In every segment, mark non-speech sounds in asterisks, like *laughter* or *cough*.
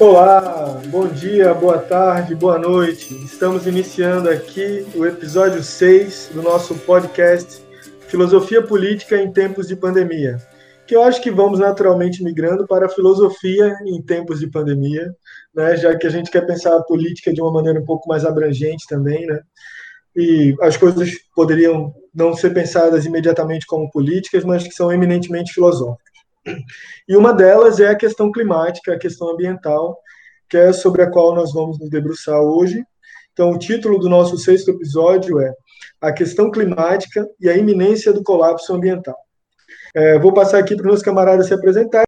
Olá, bom dia, boa tarde, boa noite. Estamos iniciando aqui o episódio 6 do nosso podcast Filosofia Política em Tempos de Pandemia, que eu acho que vamos naturalmente migrando para a filosofia em tempos de pandemia, né, já que a gente quer pensar a política de uma maneira um pouco mais abrangente também, né? E as coisas poderiam não ser pensadas imediatamente como políticas, mas que são eminentemente filosóficas. E uma delas é a questão climática, a questão ambiental, que é sobre a qual nós vamos nos debruçar hoje. Então, o título do nosso sexto episódio é A Questão Climática e a Iminência do Colapso Ambiental. É, vou passar aqui para os meus camaradas se apresentarem.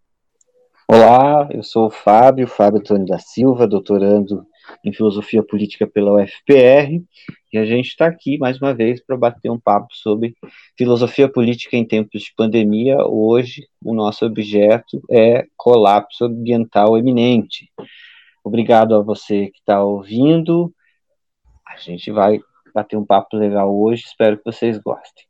Olá, eu sou o Fábio, Fábio Antônio da Silva, doutorando em Filosofia Política pela UFPR, e a gente está aqui mais uma vez para bater um papo sobre filosofia política em tempos de pandemia. Hoje, o nosso objeto é colapso ambiental eminente. Obrigado a você que está ouvindo. A gente vai bater um papo legal hoje, espero que vocês gostem.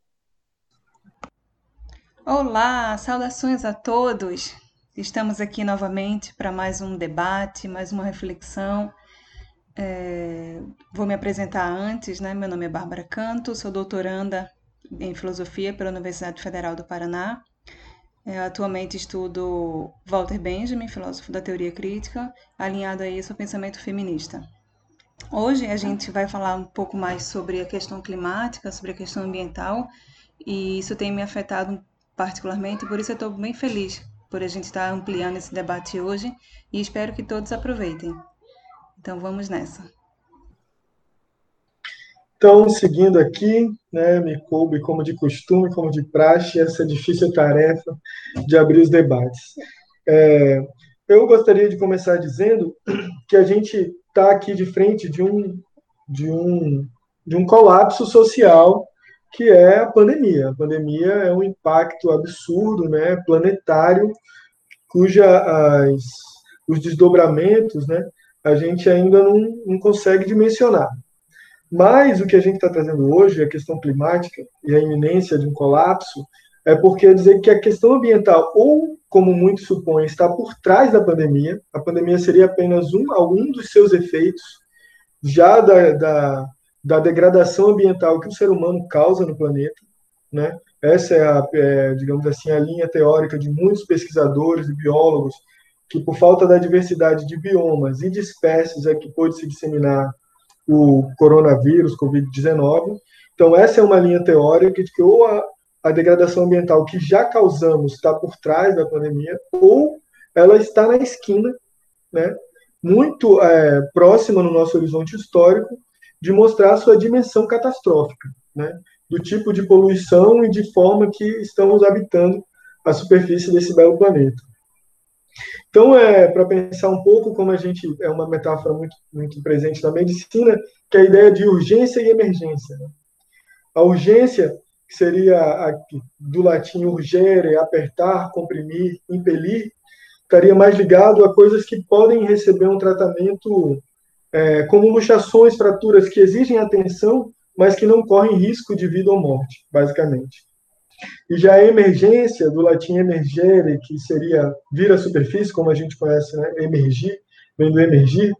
Olá, saudações a todos. Estamos aqui novamente para mais um debate, mais uma reflexão é, vou me apresentar antes, né? Meu nome é Bárbara Canto, sou doutoranda em filosofia pela Universidade Federal do Paraná. É, atualmente estudo Walter Benjamin, filósofo da teoria crítica, alinhado a isso ao pensamento feminista. Hoje a gente vai falar um pouco mais sobre a questão climática, sobre a questão ambiental, e isso tem me afetado particularmente, por isso eu estou bem feliz por a gente estar ampliando esse debate hoje e espero que todos aproveitem. Então vamos nessa. Então, seguindo aqui, né, me coube, como de costume, como de praxe, essa difícil tarefa de abrir os debates. É, eu gostaria de começar dizendo que a gente está aqui de frente de um, de, um, de um colapso social que é a pandemia. A pandemia é um impacto absurdo, né, planetário, cuja as, os desdobramentos, né, a gente ainda não, não consegue dimensionar. Mas o que a gente está trazendo hoje, a questão climática e a iminência de um colapso, é porque é dizer que a questão ambiental, ou como muitos supõem, está por trás da pandemia, a pandemia seria apenas um, algum dos seus efeitos, já da, da, da degradação ambiental que o ser humano causa no planeta, né? Essa é, a, é, digamos assim, a linha teórica de muitos pesquisadores e biólogos que por falta da diversidade de biomas e de espécies é que pôde se disseminar o coronavírus, Covid-19. Então, essa é uma linha teórica de que ou a, a degradação ambiental que já causamos está por trás da pandemia, ou ela está na esquina, né, muito é, próxima no nosso horizonte histórico, de mostrar sua dimensão catastrófica, né, do tipo de poluição e de forma que estamos habitando a superfície desse belo planeta. Então, é para pensar um pouco como a gente é uma metáfora muito, muito presente na medicina, que é a ideia de urgência e emergência. Né? A urgência, seria a, do latim urgere, apertar, comprimir, impelir, estaria mais ligado a coisas que podem receber um tratamento é, como luxações, fraturas que exigem atenção, mas que não correm risco de vida ou morte, basicamente. E já a emergência, do latim emergere, que seria vir à superfície, como a gente conhece, né? emergir, vem do emergir,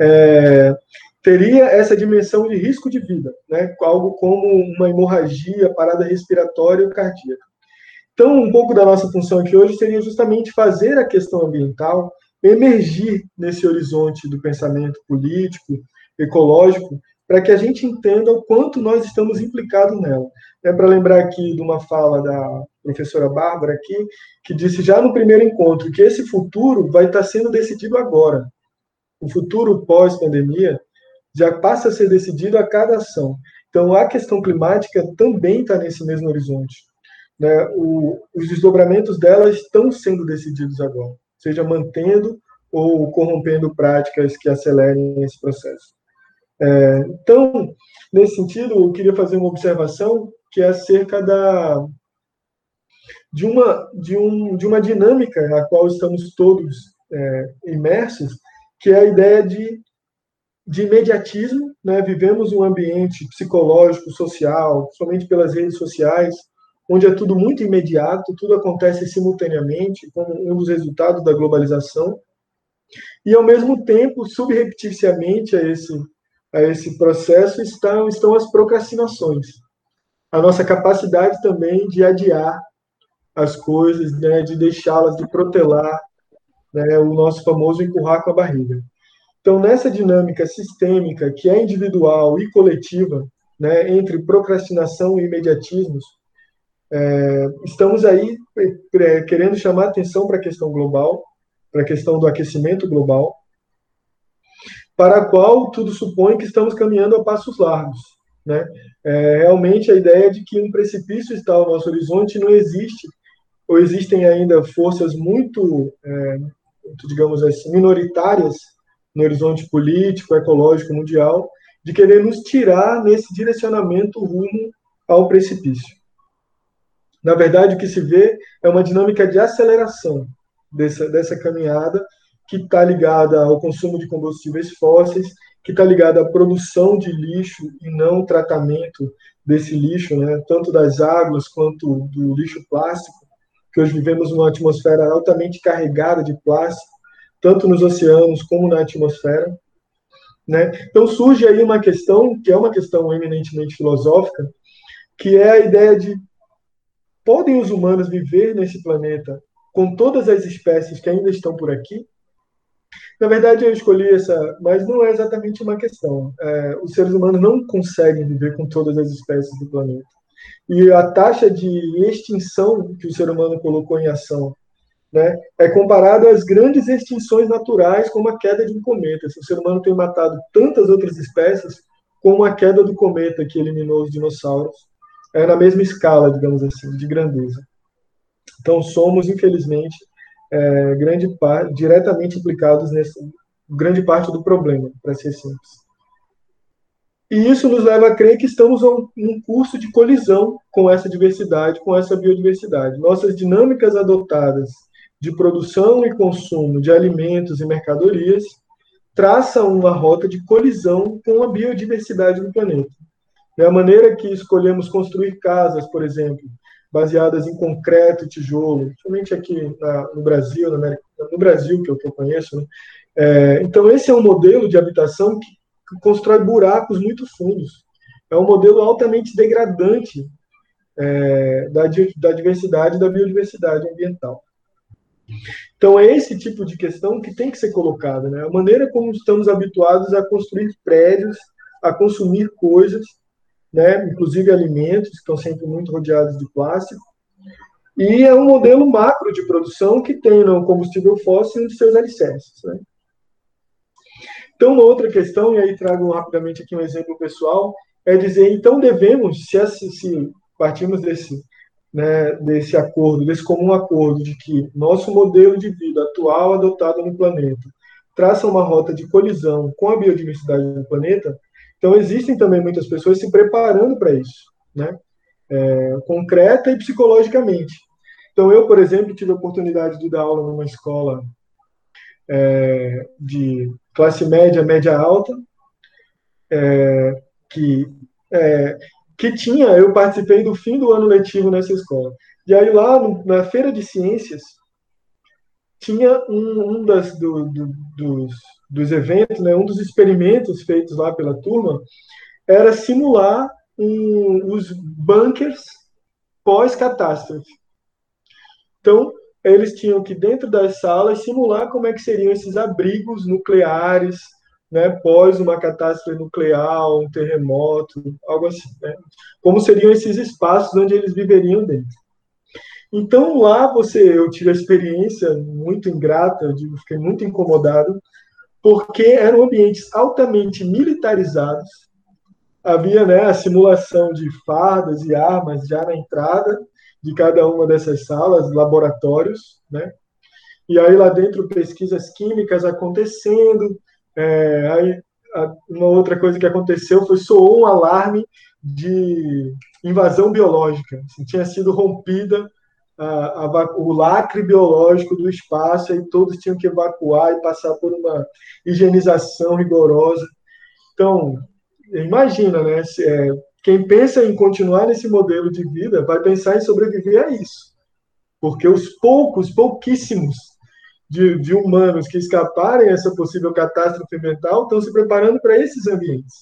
é, teria essa dimensão de risco de vida, né? algo como uma hemorragia, parada respiratória ou cardíaca. Então, um pouco da nossa função aqui hoje seria justamente fazer a questão ambiental emergir nesse horizonte do pensamento político, ecológico, para que a gente entenda o quanto nós estamos implicados nela. É para lembrar aqui de uma fala da professora Bárbara aqui, que disse já no primeiro encontro que esse futuro vai estar sendo decidido agora. O futuro pós-pandemia já passa a ser decidido a cada ação. Então, a questão climática também está nesse mesmo horizonte. Né? O, os desdobramentos dela estão sendo decididos agora, seja mantendo ou corrompendo práticas que acelerem esse processo. É, então, nesse sentido, eu queria fazer uma observação que é acerca da, de, uma, de, um, de uma dinâmica na qual estamos todos é, imersos, que é a ideia de, de imediatismo. Né? Vivemos um ambiente psicológico, social, somente pelas redes sociais, onde é tudo muito imediato, tudo acontece simultaneamente, como um dos resultados da globalização. E, ao mesmo tempo, subrepticiamente a esse, a esse processo estão, estão as procrastinações. A nossa capacidade também de adiar as coisas, né, de deixá-las, de protelar né, o nosso famoso empurrar com a barriga. Então, nessa dinâmica sistêmica, que é individual e coletiva, né, entre procrastinação e imediatismos, é, estamos aí é, querendo chamar atenção para a questão global, para a questão do aquecimento global, para a qual tudo supõe que estamos caminhando a passos largos. Né? É, realmente a ideia de que um precipício está ao nosso horizonte não existe, ou existem ainda forças muito, é, digamos assim, minoritárias no horizonte político, ecológico, mundial, de querer nos tirar nesse direcionamento rumo ao precipício. Na verdade, o que se vê é uma dinâmica de aceleração dessa, dessa caminhada que está ligada ao consumo de combustíveis fósseis, que está ligada à produção de lixo e não tratamento desse lixo, né, tanto das águas quanto do lixo plástico, que hoje vivemos numa atmosfera altamente carregada de plástico, tanto nos oceanos como na atmosfera. Né? Então surge aí uma questão, que é uma questão eminentemente filosófica, que é a ideia de podem os humanos viver nesse planeta com todas as espécies que ainda estão por aqui? Na verdade, eu escolhi essa, mas não é exatamente uma questão. É, os seres humanos não conseguem viver com todas as espécies do planeta. E a taxa de extinção que o ser humano colocou em ação né, é comparada às grandes extinções naturais, como a queda de um cometa. O ser humano tem matado tantas outras espécies como a queda do cometa que eliminou os dinossauros é na mesma escala, digamos assim, de grandeza. Então, somos, infelizmente, é, grande parte, diretamente implicados nessa grande parte do problema, para ser simples. E isso nos leva a crer que estamos num curso de colisão com essa diversidade, com essa biodiversidade. Nossas dinâmicas adotadas de produção e consumo de alimentos e mercadorias traçam uma rota de colisão com a biodiversidade do planeta. É a maneira que escolhemos construir casas, por exemplo, baseadas em concreto e tijolo, somente aqui na, no Brasil, na América, no Brasil, que é o que eu conheço. Né? É, então, esse é um modelo de habitação que, que constrói buracos muito fundos. É um modelo altamente degradante é, da, da diversidade da biodiversidade ambiental. Então, é esse tipo de questão que tem que ser colocada. Né? A maneira como estamos habituados a construir prédios, a consumir coisas, né, inclusive alimentos, que estão sempre muito rodeados de plástico. E é um modelo macro de produção que tem no combustível fóssil um de seus alicerces. Né? Então, uma outra questão, e aí trago rapidamente aqui um exemplo pessoal, é dizer, então devemos, se, se partimos desse, né, desse acordo, desse comum acordo de que nosso modelo de vida atual adotado no planeta traça uma rota de colisão com a biodiversidade do planeta, então, existem também muitas pessoas se preparando para isso, né? É, concreta e psicologicamente. Então, eu, por exemplo, tive a oportunidade de dar aula numa escola é, de classe média, média alta, é, que, é, que tinha, eu participei do fim do ano letivo nessa escola. E aí, lá no, na feira de ciências, tinha um, um das, do, do, dos, dos eventos, né, um dos experimentos feitos lá pela turma era simular um, os bunkers pós-catástrofe. Então, eles tinham que, dentro das salas, simular como é que seriam esses abrigos nucleares, né, pós uma catástrofe nuclear, um terremoto, algo assim. Né? Como seriam esses espaços onde eles viveriam dentro. Então, lá você, eu tive a experiência muito ingrata, eu digo, fiquei muito incomodado, porque eram ambientes altamente militarizados. Havia né, a simulação de fardas e armas já na entrada de cada uma dessas salas, laboratórios, né? E aí lá dentro pesquisas químicas acontecendo. É, aí uma outra coisa que aconteceu foi soou um alarme de invasão biológica. Assim, tinha sido rompida a, a, o lacre biológico do espaço e todos tinham que evacuar e passar por uma higienização rigorosa. Então, imagina, né? Se, é, quem pensa em continuar nesse modelo de vida vai pensar em sobreviver a isso. Porque os poucos, pouquíssimos de, de humanos que escaparem essa possível catástrofe ambiental estão se preparando para esses ambientes.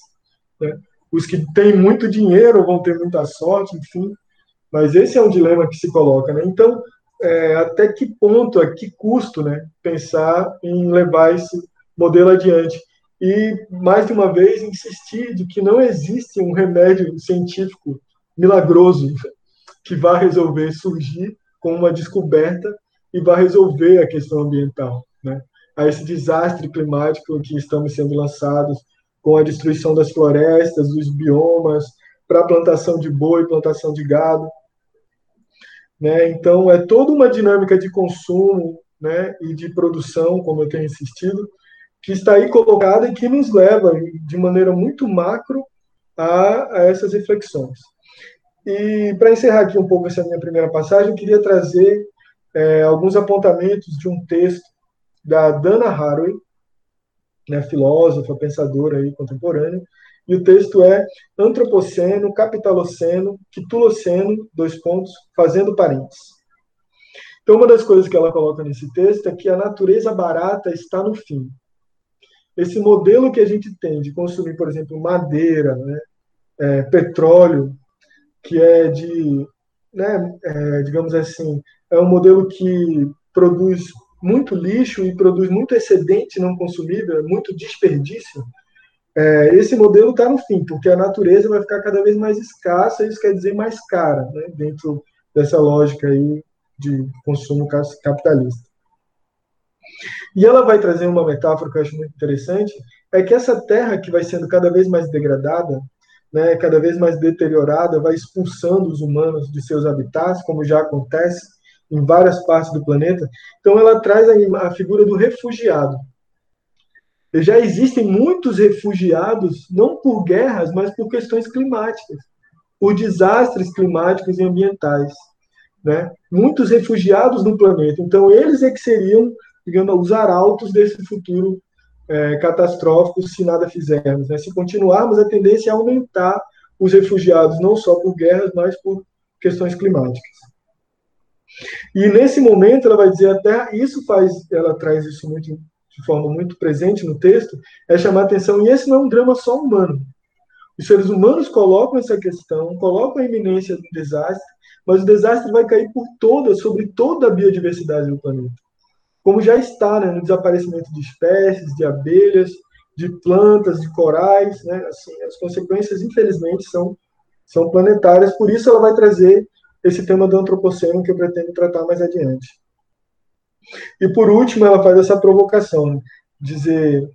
Né? Os que têm muito dinheiro vão ter muita sorte, enfim, mas esse é um dilema que se coloca. Né? Então, é, até que ponto, a que custo, né, pensar em levar esse modelo adiante? E, mais de uma vez, insistir de que não existe um remédio científico milagroso que vá resolver surgir com uma descoberta e vai resolver a questão ambiental, né? A esse desastre climático que estamos sendo lançados com a destruição das florestas, dos biomas, para a plantação de boi, plantação de gado. Né? Então, é toda uma dinâmica de consumo né, e de produção, como eu tenho insistido, que está aí colocada e que nos leva, de maneira muito macro, a, a essas reflexões. E, para encerrar aqui um pouco essa minha primeira passagem, eu queria trazer é, alguns apontamentos de um texto da Dana Haraway, né, filósofa, pensadora aí, contemporânea, e o texto é Antropoceno, Capitaloceno, Quituloceno, dois pontos, fazendo parênteses. Então, uma das coisas que ela coloca nesse texto é que a natureza barata está no fim. Esse modelo que a gente tem de consumir, por exemplo, madeira, né, é, petróleo, que é de, né, é, digamos assim, é um modelo que produz muito lixo e produz muito excedente não consumível, muito desperdício, é, esse modelo está no fim, porque a natureza vai ficar cada vez mais escassa, isso quer dizer mais cara, né, dentro dessa lógica aí de consumo capitalista. E ela vai trazer uma metáfora que eu acho muito interessante, é que essa terra que vai sendo cada vez mais degradada, né, cada vez mais deteriorada, vai expulsando os humanos de seus habitats, como já acontece em várias partes do planeta. Então ela traz a, a figura do refugiado, já existem muitos refugiados, não por guerras, mas por questões climáticas, por desastres climáticos e ambientais. Né? Muitos refugiados no planeta. Então, eles é que seriam, digamos, os arautos desse futuro é, catastrófico se nada fizermos. Né? Se continuarmos, a tendência é aumentar os refugiados, não só por guerras, mas por questões climáticas. E nesse momento ela vai dizer até isso faz, ela traz isso muito de forma muito presente no texto, é chamar atenção, e esse não é um drama só humano. Os seres humanos colocam essa questão, colocam a iminência do desastre, mas o desastre vai cair por toda, sobre toda a biodiversidade do planeta. Como já está né, no desaparecimento de espécies, de abelhas, de plantas, de corais, né, assim, as consequências, infelizmente, são, são planetárias, por isso ela vai trazer esse tema do antropoceno que eu pretendo tratar mais adiante. E por último, ela faz essa provocação, dizer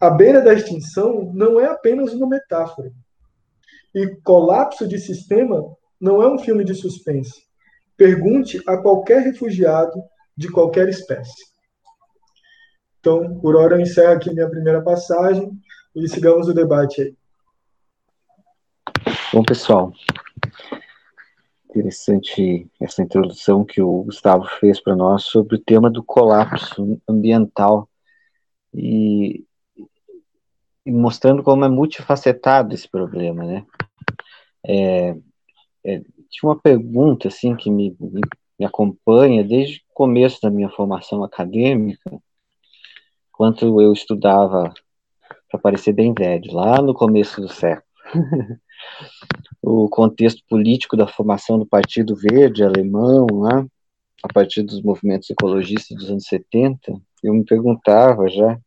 a beira da extinção não é apenas uma metáfora. E colapso de sistema não é um filme de suspense. Pergunte a qualquer refugiado de qualquer espécie. Então, por hora, eu encerro aqui minha primeira passagem e sigamos o debate aí. Bom, pessoal, interessante essa introdução que o Gustavo fez para nós sobre o tema do colapso ambiental e, e, mostrando como é multifacetado esse problema, né? É, é, tinha uma pergunta assim que me, me, acompanha desde o começo da minha formação acadêmica, quando eu estudava para parecer bem velho, lá no começo do século. *laughs* o contexto político da formação do Partido Verde alemão, lá, a partir dos movimentos ecologistas dos anos 70, eu me perguntava já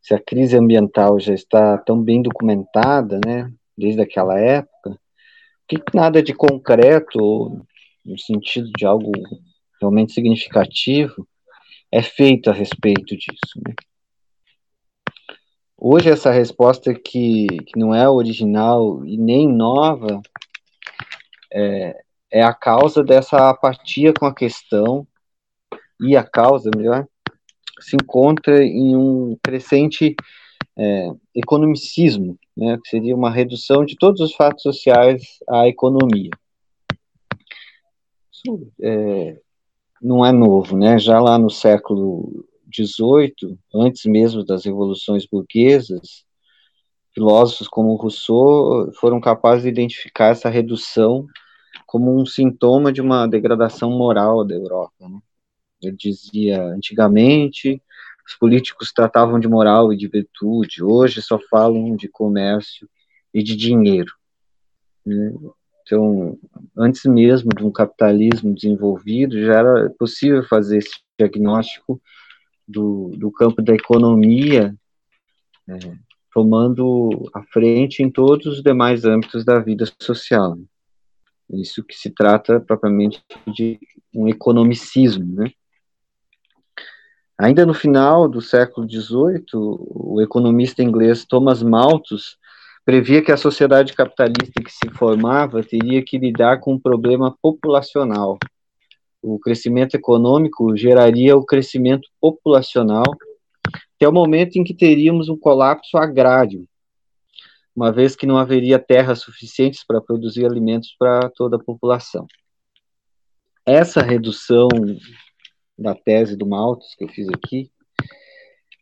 se a crise ambiental já está tão bem documentada, né, desde aquela época, o que nada de concreto, no sentido de algo realmente significativo, é feito a respeito disso, né? Hoje essa resposta que, que não é original e nem nova é, é a causa dessa apatia com a questão e a causa, melhor, se encontra em um crescente é, economicismo, né, que seria uma redução de todos os fatos sociais à economia. Isso é, não é novo, né? Já lá no século XVIII, antes mesmo das revoluções burguesas, filósofos como Rousseau foram capazes de identificar essa redução como um sintoma de uma degradação moral da Europa. Né? Ele dizia, antigamente, os políticos tratavam de moral e de virtude, hoje só falam de comércio e de dinheiro. Né? Então, antes mesmo de um capitalismo desenvolvido, já era possível fazer esse diagnóstico do, do campo da economia, é, tomando a frente em todos os demais âmbitos da vida social. Isso que se trata propriamente de um economicismo, né? Ainda no final do século XVIII, o economista inglês Thomas Malthus previa que a sociedade capitalista que se formava teria que lidar com um problema populacional. O crescimento econômico geraria o crescimento populacional, até o momento em que teríamos um colapso agrário, uma vez que não haveria terras suficientes para produzir alimentos para toda a população. Essa redução da tese do Malthus que eu fiz aqui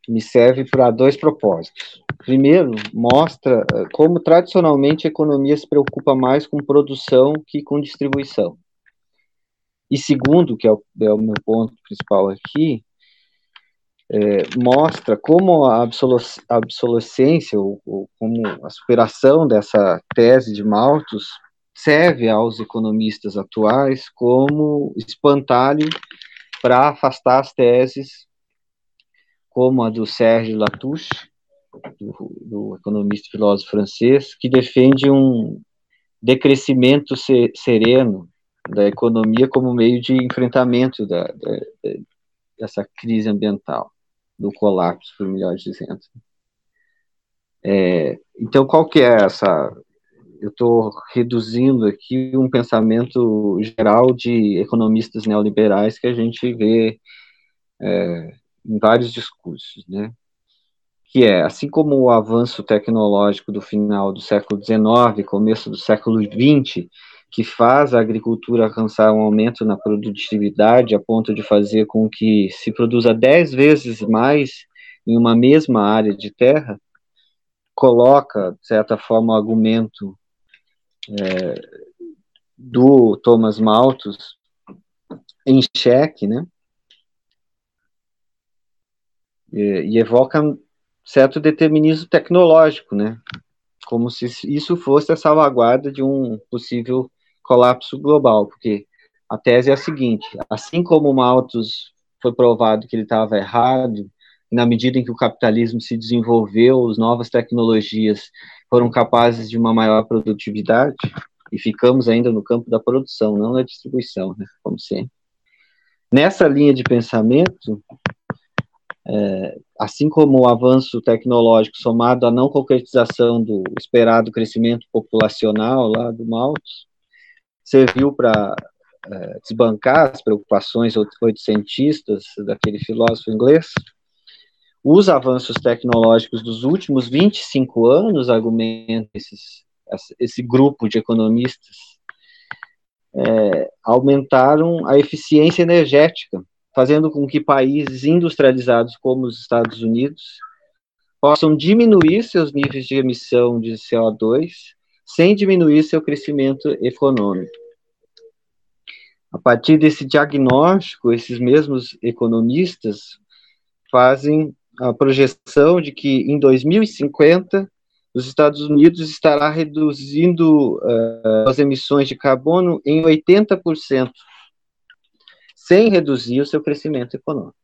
me serve para dois propósitos. Primeiro, mostra eh, como tradicionalmente a economia se preocupa mais com produção que com distribuição. E segundo, que é o, é o meu ponto principal aqui, é, mostra como a obsolescência, ou, ou, como a superação dessa tese de Malthus serve aos economistas atuais como espantalho para afastar as teses como a do Sérgio Latouche, do, do economista e filósofo francês, que defende um decrescimento se, sereno da economia como meio de enfrentamento da, da, dessa crise ambiental, do colapso, por melhor dizendo. É, então, qual que é essa? Eu estou reduzindo aqui um pensamento geral de economistas neoliberais que a gente vê é, em vários discursos, né? Que é, assim como o avanço tecnológico do final do século XIX, começo do século XX, que faz a agricultura alcançar um aumento na produtividade a ponto de fazer com que se produza dez vezes mais em uma mesma área de terra, coloca, de certa forma, o argumento é, do Thomas Malthus em xeque, né? E, evoca certo determinismo tecnológico, né? Como se isso fosse a salvaguarda de um possível colapso global, porque a tese é a seguinte: assim como o Malthus foi provado que ele estava errado, na medida em que o capitalismo se desenvolveu, as novas tecnologias foram capazes de uma maior produtividade, e ficamos ainda no campo da produção, não da distribuição, né, como sempre. Nessa linha de pensamento, é, assim como o avanço tecnológico somado à não concretização do esperado crescimento populacional lá do Malthus, serviu para é, desbancar as preocupações oitocentistas daquele filósofo inglês, os avanços tecnológicos dos últimos 25 anos, argumenta esses, esse grupo de economistas, é, aumentaram a eficiência energética, fazendo com que países industrializados como os Estados Unidos possam diminuir seus níveis de emissão de CO2 sem diminuir seu crescimento econômico. A partir desse diagnóstico, esses mesmos economistas fazem a projeção de que em 2050 os Estados Unidos estará reduzindo uh, as emissões de carbono em 80%, sem reduzir o seu crescimento econômico.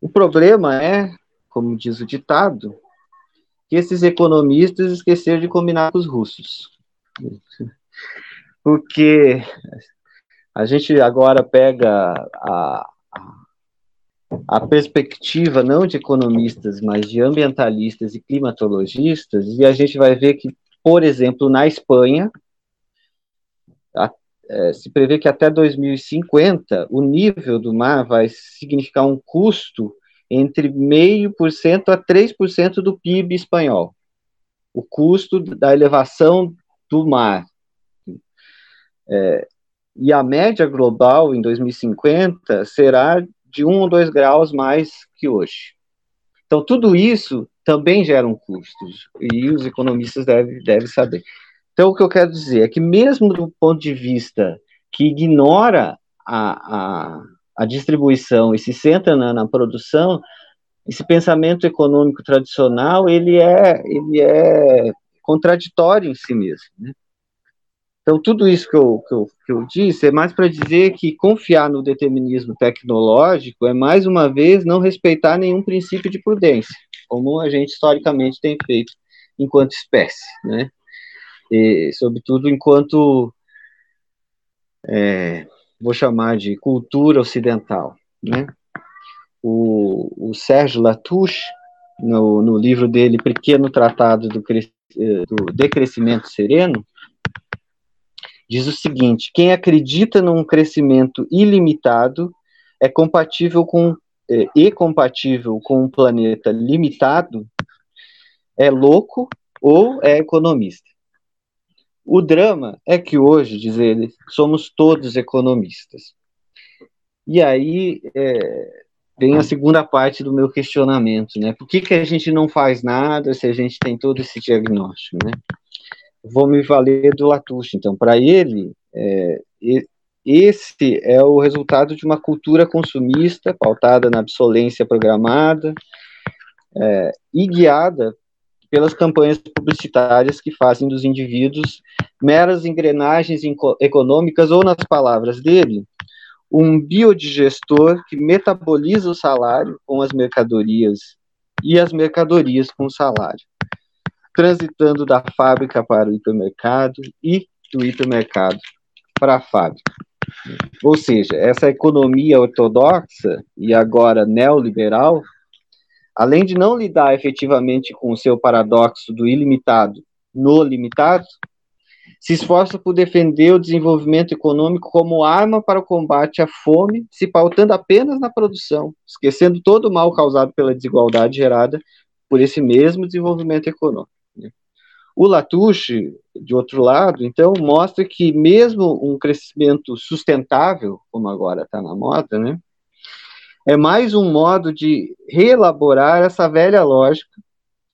O problema é, como diz o ditado, que esses economistas esqueceram de combinar com os russos. Porque a gente agora pega a, a perspectiva não de economistas, mas de ambientalistas e climatologistas, e a gente vai ver que, por exemplo, na Espanha, a, é, se prevê que até 2050 o nível do mar vai significar um custo entre 0,5% a 3% do PIB espanhol. O custo da elevação do mar. É, e a média global em 2050 será de um ou dois graus mais que hoje. Então, tudo isso também gera um custo, e os economistas devem, devem saber. Então, o que eu quero dizer é que, mesmo do ponto de vista que ignora a, a, a distribuição e se centra na, na produção, esse pensamento econômico tradicional ele é ele é contraditório em si mesmo. Né? Então tudo isso que eu, que eu, que eu disse é mais para dizer que confiar no determinismo tecnológico é mais uma vez não respeitar nenhum princípio de prudência, como a gente historicamente tem feito enquanto espécie, né? E, sobretudo enquanto é, vou chamar de cultura ocidental, né? o, o Sérgio Latouche, no, no livro dele Pequeno Tratado do, do Decrescimento Sereno, diz o seguinte: quem acredita num crescimento ilimitado é compatível com é, e compatível com um planeta limitado é louco ou é economista. O drama é que hoje, diz ele, somos todos economistas. E aí é, vem a segunda parte do meu questionamento, né? Por que, que a gente não faz nada se a gente tem todo esse diagnóstico, né? Vou me valer do Latouche, então. Para ele, é, esse é o resultado de uma cultura consumista pautada na obsolência programada é, e guiada pelas campanhas publicitárias que fazem dos indivíduos meras engrenagens econômicas ou, nas palavras dele, um biodigestor que metaboliza o salário com as mercadorias e as mercadorias com o salário, transitando da fábrica para o hipermercado e do hipermercado para a fábrica. Ou seja, essa economia ortodoxa e agora neoliberal, além de não lidar efetivamente com o seu paradoxo do ilimitado no limitado, se esforça por defender o desenvolvimento econômico como arma para o combate à fome, se pautando apenas na produção, esquecendo todo o mal causado pela desigualdade gerada por esse mesmo desenvolvimento econômico. O Latouche, de outro lado, então, mostra que mesmo um crescimento sustentável, como agora está na moda, né, é mais um modo de reelaborar essa velha lógica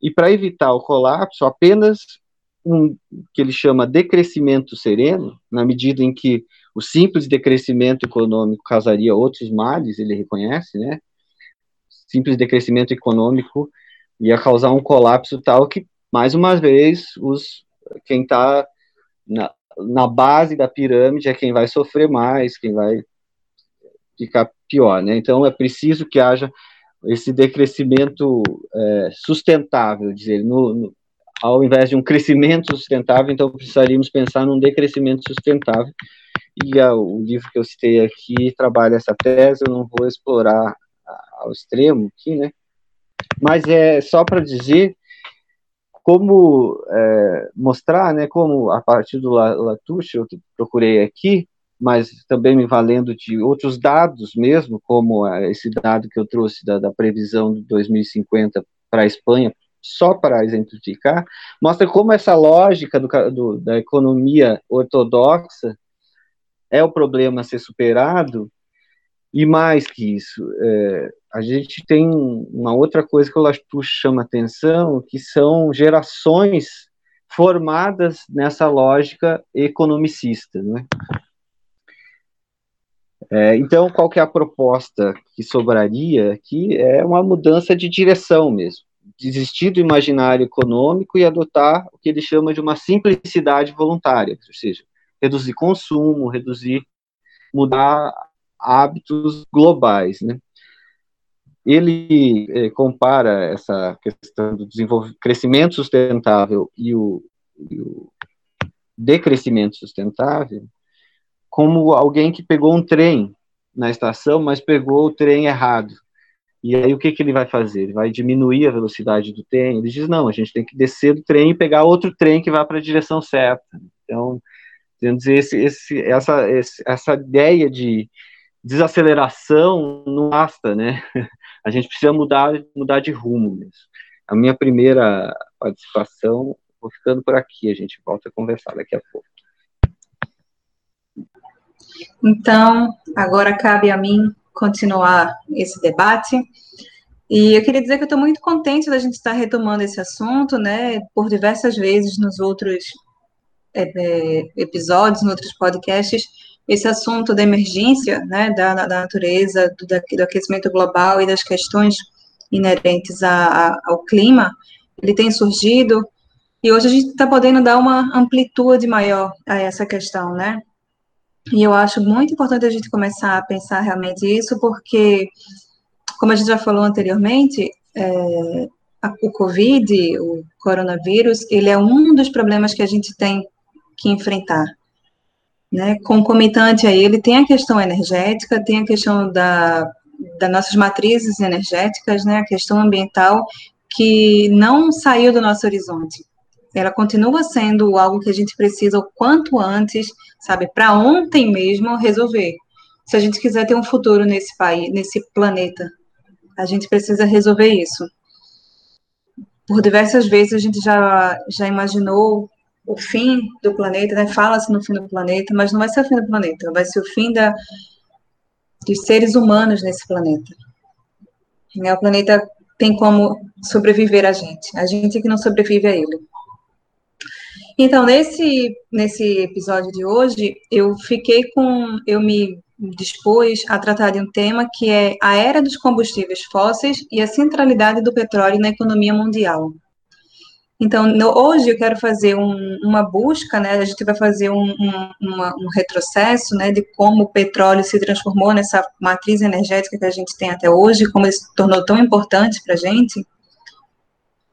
e, para evitar o colapso, apenas um que ele chama decrescimento sereno, na medida em que o simples decrescimento econômico causaria outros males, ele reconhece, né? Simples decrescimento econômico ia causar um colapso tal que, mais uma vez, os quem está na, na base da pirâmide é quem vai sofrer mais, quem vai ficar pior, né? Então é preciso que haja esse decrescimento é, sustentável, dizer, no, no, ao invés de um crescimento sustentável, então precisaríamos pensar num decrescimento sustentável. E a, o livro que eu citei aqui trabalha essa tese, eu não vou explorar ao extremo aqui, né? Mas é só para dizer como é, mostrar, né, como a partir do Latouche, eu procurei aqui, mas também me valendo de outros dados mesmo, como esse dado que eu trouxe da, da previsão de 2050 para a Espanha, só para exemplificar, mostra como essa lógica do, do, da economia ortodoxa é o problema a ser superado, e mais que isso, é, a gente tem uma outra coisa que acho que chama atenção, que são gerações formadas nessa lógica economicista, né? É, então, qual que é a proposta que sobraria aqui? É uma mudança de direção mesmo desistir do imaginário econômico e adotar o que ele chama de uma simplicidade voluntária, ou seja, reduzir consumo, reduzir, mudar hábitos globais, né? Ele é, compara essa questão do crescimento sustentável e o, e o decrescimento sustentável como alguém que pegou um trem na estação, mas pegou o trem errado. E aí o que, que ele vai fazer? Ele vai diminuir a velocidade do trem? Ele diz, não, a gente tem que descer do trem e pegar outro trem que vá para a direção certa. Então, querendo dizer, esse, esse, essa, esse, essa ideia de desaceleração não basta, né? *laughs* A gente precisa mudar, mudar de rumo mesmo. A minha primeira participação, vou ficando por aqui, a gente volta a conversar daqui a pouco. Então, agora cabe a mim continuar esse debate. E eu queria dizer que eu estou muito contente da gente estar retomando esse assunto, né? Por diversas vezes nos outros é, é, episódios, nos outros podcasts, esse assunto da emergência, né, da, da natureza, do, do, aquecimento global e das questões inerentes a, a, ao clima, ele tem surgido e hoje a gente está podendo dar uma amplitude maior a essa questão, né? E eu acho muito importante a gente começar a pensar realmente isso, porque, como a gente já falou anteriormente, é, o Covid, o coronavírus, ele é um dos problemas que a gente tem que enfrentar. Né? Concomitante a ele, tem a questão energética, tem a questão da, das nossas matrizes energéticas, né? a questão ambiental, que não saiu do nosso horizonte ela continua sendo algo que a gente precisa o quanto antes, sabe, para ontem mesmo resolver. Se a gente quiser ter um futuro nesse país, nesse planeta, a gente precisa resolver isso. Por diversas vezes a gente já, já imaginou o fim do planeta, né? Fala-se no fim do planeta, mas não vai ser o fim do planeta, vai ser o fim da, dos seres humanos nesse planeta. O planeta tem como sobreviver a gente, a gente que não sobrevive a ele. Então, nesse, nesse episódio de hoje, eu fiquei com. Eu me dispus a tratar de um tema que é a era dos combustíveis fósseis e a centralidade do petróleo na economia mundial. Então, no, hoje eu quero fazer um, uma busca, né? A gente vai fazer um, um, uma, um, retrocesso, né? De como o petróleo se transformou nessa matriz energética que a gente tem até hoje, como ele se tornou tão importante para a gente.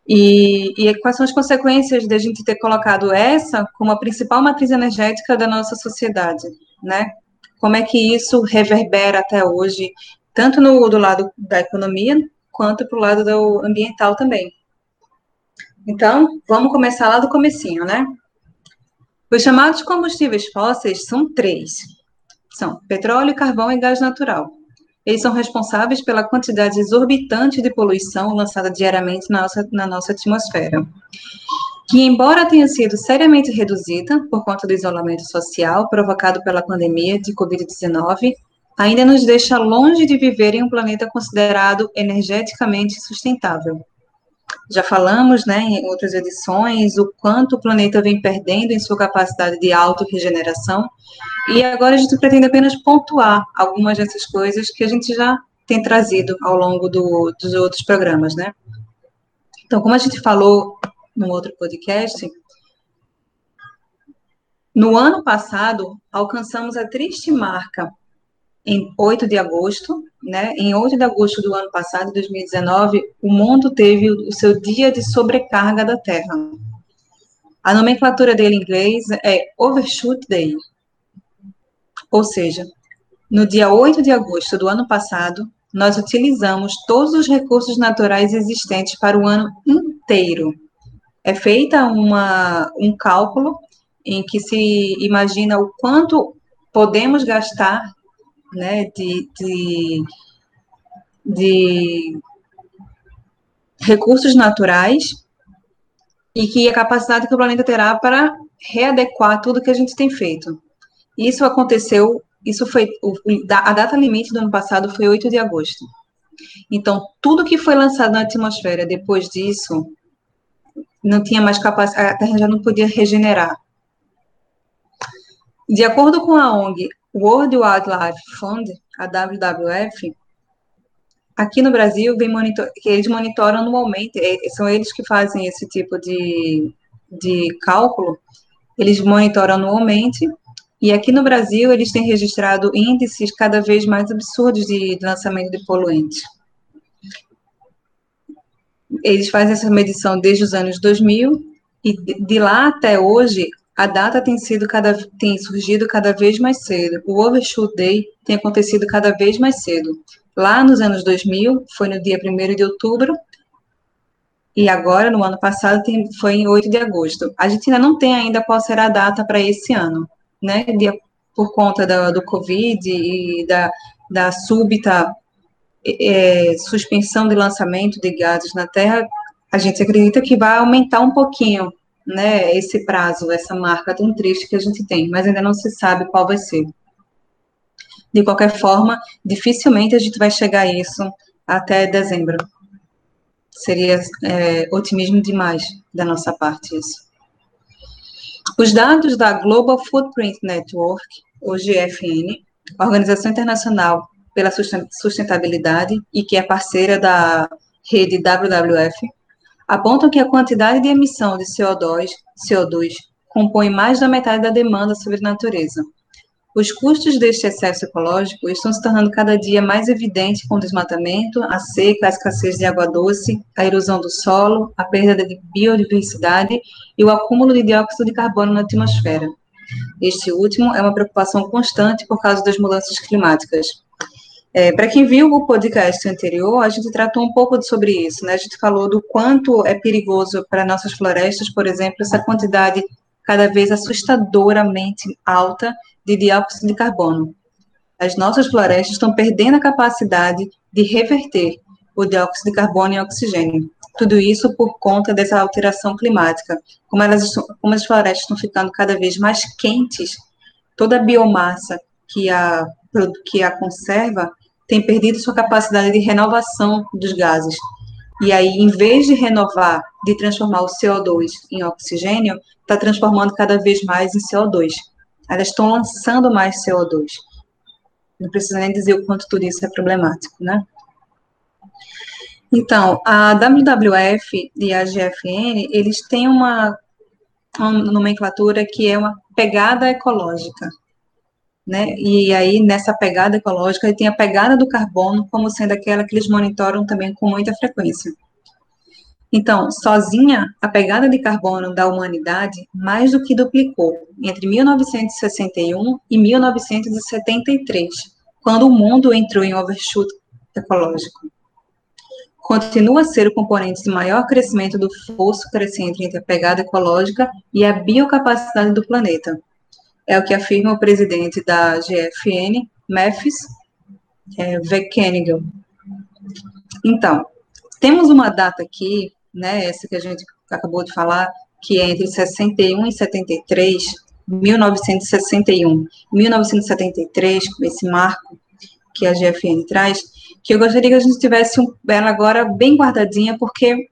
E, e, quais são as consequências de a gente ter colocado essa como a principal matriz energética da nossa sociedade, né? Como é que isso reverbera até hoje, tanto no do lado da economia, quanto para o lado do ambiental também. Então, vamos começar lá do comecinho, né? Os chamados combustíveis fósseis são três. São petróleo, carvão e gás natural. Eles são responsáveis pela quantidade exorbitante de poluição lançada diariamente na nossa, na nossa atmosfera, que, embora tenha sido seriamente reduzida por conta do isolamento social provocado pela pandemia de Covid-19, ainda nos deixa longe de viver em um planeta considerado energeticamente sustentável. Já falamos, né, em outras edições, o quanto o planeta vem perdendo em sua capacidade de autorregeneração, e agora a gente pretende apenas pontuar algumas dessas coisas que a gente já tem trazido ao longo do, dos outros programas, né? Então, como a gente falou no outro podcast, no ano passado, alcançamos a triste marca em 8 de agosto, né? Em 8 de agosto do ano passado, 2019, o mundo teve o seu dia de sobrecarga da Terra. A nomenclatura dele em inglês é Overshoot Day. Ou seja, no dia 8 de agosto do ano passado, nós utilizamos todos os recursos naturais existentes para o ano inteiro. É feita uma, um cálculo em que se imagina o quanto podemos gastar né, de, de, de recursos naturais e que a capacidade que o planeta terá para readequar tudo que a gente tem feito. Isso aconteceu, isso foi, a data limite do ano passado foi 8 de agosto. Então, tudo que foi lançado na atmosfera depois disso, não tinha mais capacidade, a Terra já não podia regenerar. De acordo com a ONG World Wildlife Fund, a WWF, aqui no Brasil, vem monitor, eles monitoram anualmente, são eles que fazem esse tipo de, de cálculo, eles monitoram anualmente, e aqui no Brasil eles têm registrado índices cada vez mais absurdos de lançamento de poluentes. Eles fazem essa medição desde os anos 2000, e de lá até hoje, a data tem sido cada tem surgido cada vez mais cedo. O Overshoot Day tem acontecido cada vez mais cedo. Lá nos anos 2000, foi no dia 1 de outubro, e agora, no ano passado, tem, foi em 8 de agosto. A gente ainda não tem ainda qual será a data para esse ano, né? Por conta da, do Covid e da, da súbita é, suspensão de lançamento de gases na Terra, a gente acredita que vai aumentar um pouquinho né, esse prazo, essa marca tão triste que a gente tem, mas ainda não se sabe qual vai ser. De qualquer forma, dificilmente a gente vai chegar a isso até dezembro. Seria é, otimismo demais da nossa parte isso. Os dados da Global Footprint Network, ou GFN, Organização Internacional pela Sustentabilidade e que é parceira da rede WWF, apontam que a quantidade de emissão de CO2, CO2 compõe mais da metade da demanda sobre a natureza. Os custos deste excesso ecológico estão se tornando cada dia mais evidentes com o desmatamento, a seca, a escassez de água doce, a erosão do solo, a perda de biodiversidade e o acúmulo de dióxido de carbono na atmosfera. Este último é uma preocupação constante por causa das mudanças climáticas. É, Para quem viu o podcast anterior, a gente tratou um pouco sobre isso, né? A gente falou do quanto é perigoso para nossas florestas, por exemplo, essa quantidade cada vez assustadoramente alta de dióxido de carbono. As nossas florestas estão perdendo a capacidade de reverter o dióxido de carbono em oxigênio. Tudo isso por conta dessa alteração climática. Como, elas como as florestas estão ficando cada vez mais quentes, toda a biomassa que a, que a conserva tem perdido sua capacidade de renovação dos gases. E aí, em vez de renovar, de transformar o CO2 em oxigênio, está transformando cada vez mais em CO2 elas estão lançando mais CO2. Não precisa nem dizer o quanto tudo isso é problemático, né? Então, a WWF e a GFN, eles têm uma, uma nomenclatura que é uma pegada ecológica, né? E aí, nessa pegada ecológica, tem a pegada do carbono como sendo aquela que eles monitoram também com muita frequência. Então, sozinha, a pegada de carbono da humanidade mais do que duplicou entre 1961 e 1973, quando o mundo entrou em overshoot ecológico. Continua a ser o componente de maior crescimento do fosso crescente entre a pegada ecológica e a biocapacidade do planeta. É o que afirma o presidente da GFN, Memphis é, Então, temos uma data aqui né, essa que a gente acabou de falar, que é entre 61 e 73, 1961 1973, esse marco que a GFN traz, que eu gostaria que a gente tivesse ela agora bem guardadinha, porque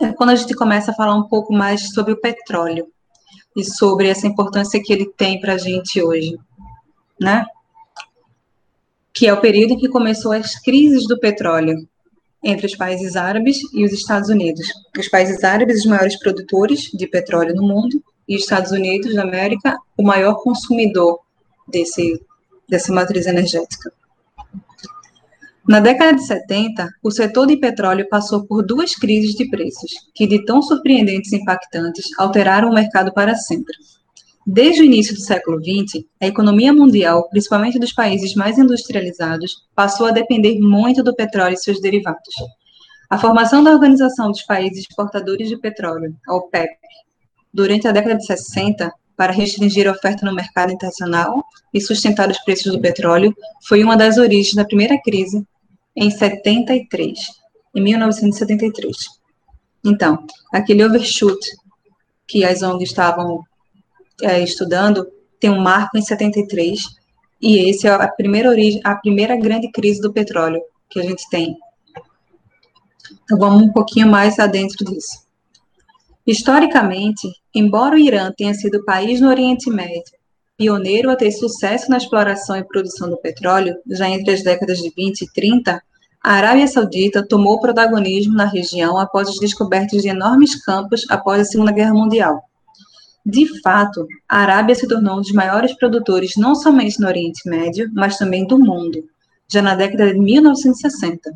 é quando a gente começa a falar um pouco mais sobre o petróleo e sobre essa importância que ele tem para a gente hoje, né? Que é o período em que começou as crises do petróleo, entre os países árabes e os Estados Unidos. Os países árabes, os maiores produtores de petróleo no mundo, e os Estados Unidos da América, o maior consumidor desse, dessa matriz energética. Na década de 70, o setor de petróleo passou por duas crises de preços, que de tão surpreendentes e impactantes alteraram o mercado para sempre. Desde o início do século XX, a economia mundial, principalmente dos países mais industrializados, passou a depender muito do petróleo e seus derivados. A formação da Organização dos Países Exportadores de Petróleo, a OPEP, durante a década de 60, para restringir a oferta no mercado internacional e sustentar os preços do petróleo, foi uma das origens da primeira crise em 73, em 1973. Então, aquele overshoot que as ONGs estavam é, estudando, tem um marco em 73, e esse é a primeira origem, a primeira grande crise do petróleo que a gente tem. Então vamos um pouquinho mais adentro disso. Historicamente, embora o Irã tenha sido país no Oriente Médio pioneiro a ter sucesso na exploração e produção do petróleo, já entre as décadas de 20 e 30, a Arábia Saudita tomou protagonismo na região após as descobertas de enormes campos após a Segunda Guerra Mundial. De fato, a Arábia se tornou um dos maiores produtores não somente no Oriente Médio, mas também do mundo, já na década de 1960.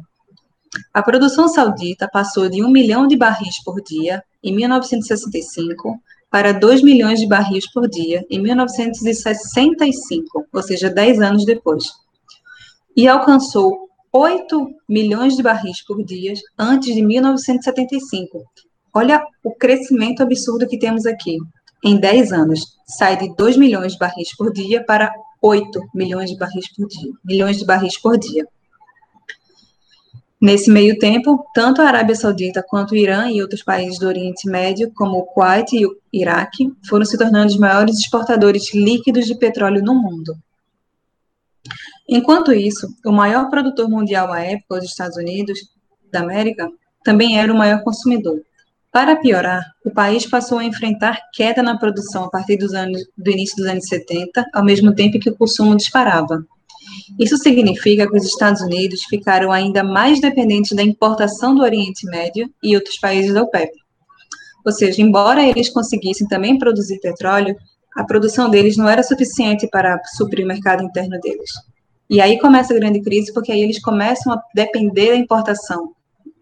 A produção saudita passou de 1 milhão de barris por dia em 1965 para 2 milhões de barris por dia em 1965, ou seja, 10 anos depois. E alcançou 8 milhões de barris por dia antes de 1975. Olha o crescimento absurdo que temos aqui em 10 anos, sai de 2 milhões de barris por dia para 8 milhões de barris por dia, milhões de barris por dia. Nesse meio tempo, tanto a Arábia Saudita quanto o Irã e outros países do Oriente Médio, como o Kuwait e o Iraque, foram se tornando os maiores exportadores líquidos de petróleo no mundo. Enquanto isso, o maior produtor mundial à época, os Estados Unidos da América, também era o maior consumidor. Para piorar, o país passou a enfrentar queda na produção a partir anos, do início dos anos 70, ao mesmo tempo que o consumo disparava. Isso significa que os Estados Unidos ficaram ainda mais dependentes da importação do Oriente Médio e outros países da OPEP. Ou seja, embora eles conseguissem também produzir petróleo, a produção deles não era suficiente para suprir o mercado interno deles. E aí começa a grande crise, porque aí eles começam a depender da importação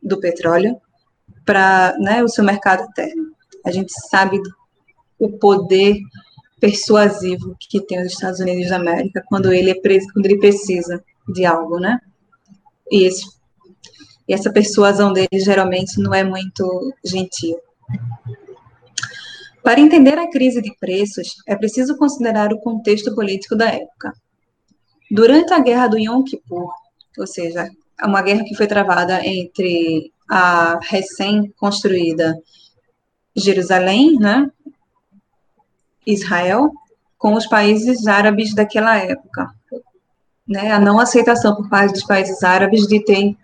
do petróleo para né, o seu mercado interno. A gente sabe o poder persuasivo que tem os Estados Unidos da América quando ele, é quando ele precisa de algo, né? E, esse, e essa persuasão dele geralmente não é muito gentil. Para entender a crise de preços, é preciso considerar o contexto político da época. Durante a Guerra do Yom Kippur, ou seja, uma guerra que foi travada entre a recém-construída Jerusalém, né, Israel, com os países árabes daquela época. Né, a não aceitação por parte dos países árabes de ter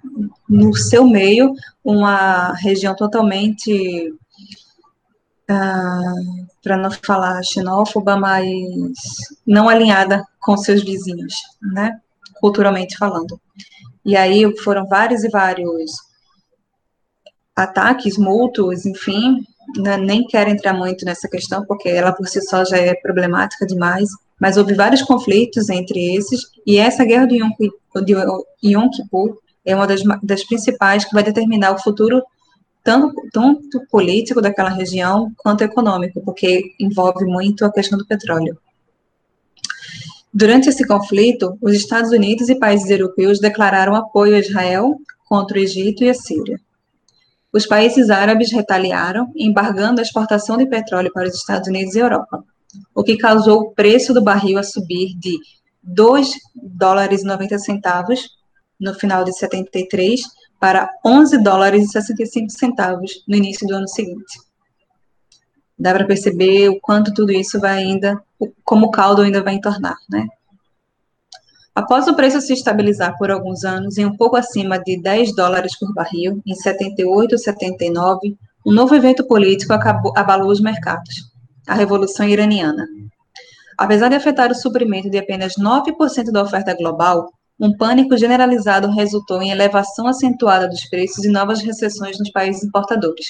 no seu meio uma região totalmente, ah, para não falar xenófoba, mas não alinhada com seus vizinhos, né, culturalmente falando. E aí foram vários e vários ataques mútuos, enfim, nem quero entrar muito nessa questão, porque ela por si só já é problemática demais, mas houve vários conflitos entre esses, e essa guerra de Yom, de Yom Kippur é uma das, das principais que vai determinar o futuro tanto, tanto político daquela região quanto econômico, porque envolve muito a questão do petróleo. Durante esse conflito, os Estados Unidos e países europeus declararam apoio a Israel contra o Egito e a Síria. Os países árabes retaliaram, embargando a exportação de petróleo para os Estados Unidos e Europa, o que causou o preço do barril a subir de 2 dólares e 90 centavos no final de 73 para 11 dólares e 65 centavos no início do ano seguinte. Dá para perceber o quanto tudo isso vai ainda, como o caldo ainda vai entornar, né? Após o preço se estabilizar por alguns anos em um pouco acima de 10 dólares por barril, em 78 e 79, um novo evento político acabou, abalou os mercados, a Revolução Iraniana. Apesar de afetar o suprimento de apenas 9% da oferta global, um pânico generalizado resultou em elevação acentuada dos preços e novas recessões nos países importadores.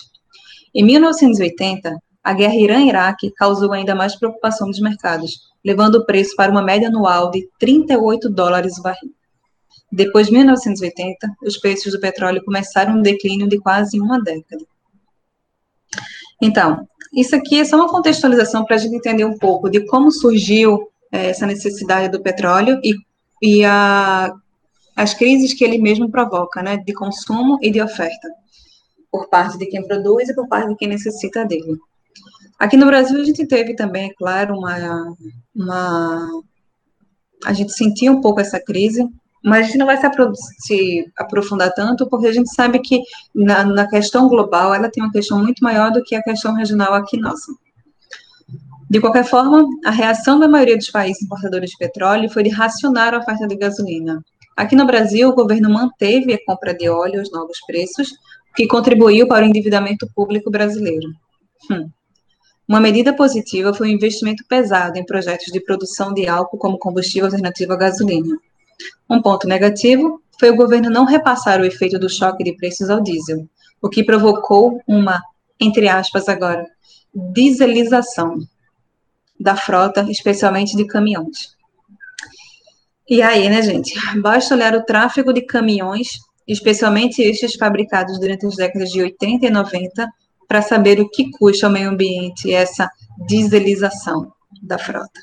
Em 1980, a guerra Irã-Iraque causou ainda mais preocupação nos mercados, levando o preço para uma média anual de 38 dólares o barril. Depois de 1980, os preços do petróleo começaram um declínio de quase uma década. Então, isso aqui é só uma contextualização para a gente entender um pouco de como surgiu é, essa necessidade do petróleo e, e a, as crises que ele mesmo provoca, né, de consumo e de oferta, por parte de quem produz e por parte de quem necessita dele. Aqui no Brasil a gente teve também, é claro, uma, uma a gente sentiu um pouco essa crise, mas a gente não vai se, se aprofundar tanto, porque a gente sabe que na, na, questão global ela tem uma questão muito maior do que a questão regional aqui nossa. De qualquer forma, a reação da maioria dos países importadores de petróleo foi de racionar a oferta de gasolina. Aqui no Brasil, o governo manteve a compra de óleo aos novos preços, o que contribuiu para o endividamento público brasileiro. Hum. Uma medida positiva foi o investimento pesado em projetos de produção de álcool como combustível alternativo à gasolina. Um ponto negativo foi o governo não repassar o efeito do choque de preços ao diesel, o que provocou uma, entre aspas agora, dieselização da frota, especialmente de caminhões. E aí, né, gente? Basta olhar o tráfego de caminhões, especialmente estes fabricados durante as décadas de 80 e 90, para saber o que custa ao meio ambiente essa dieselização da frota.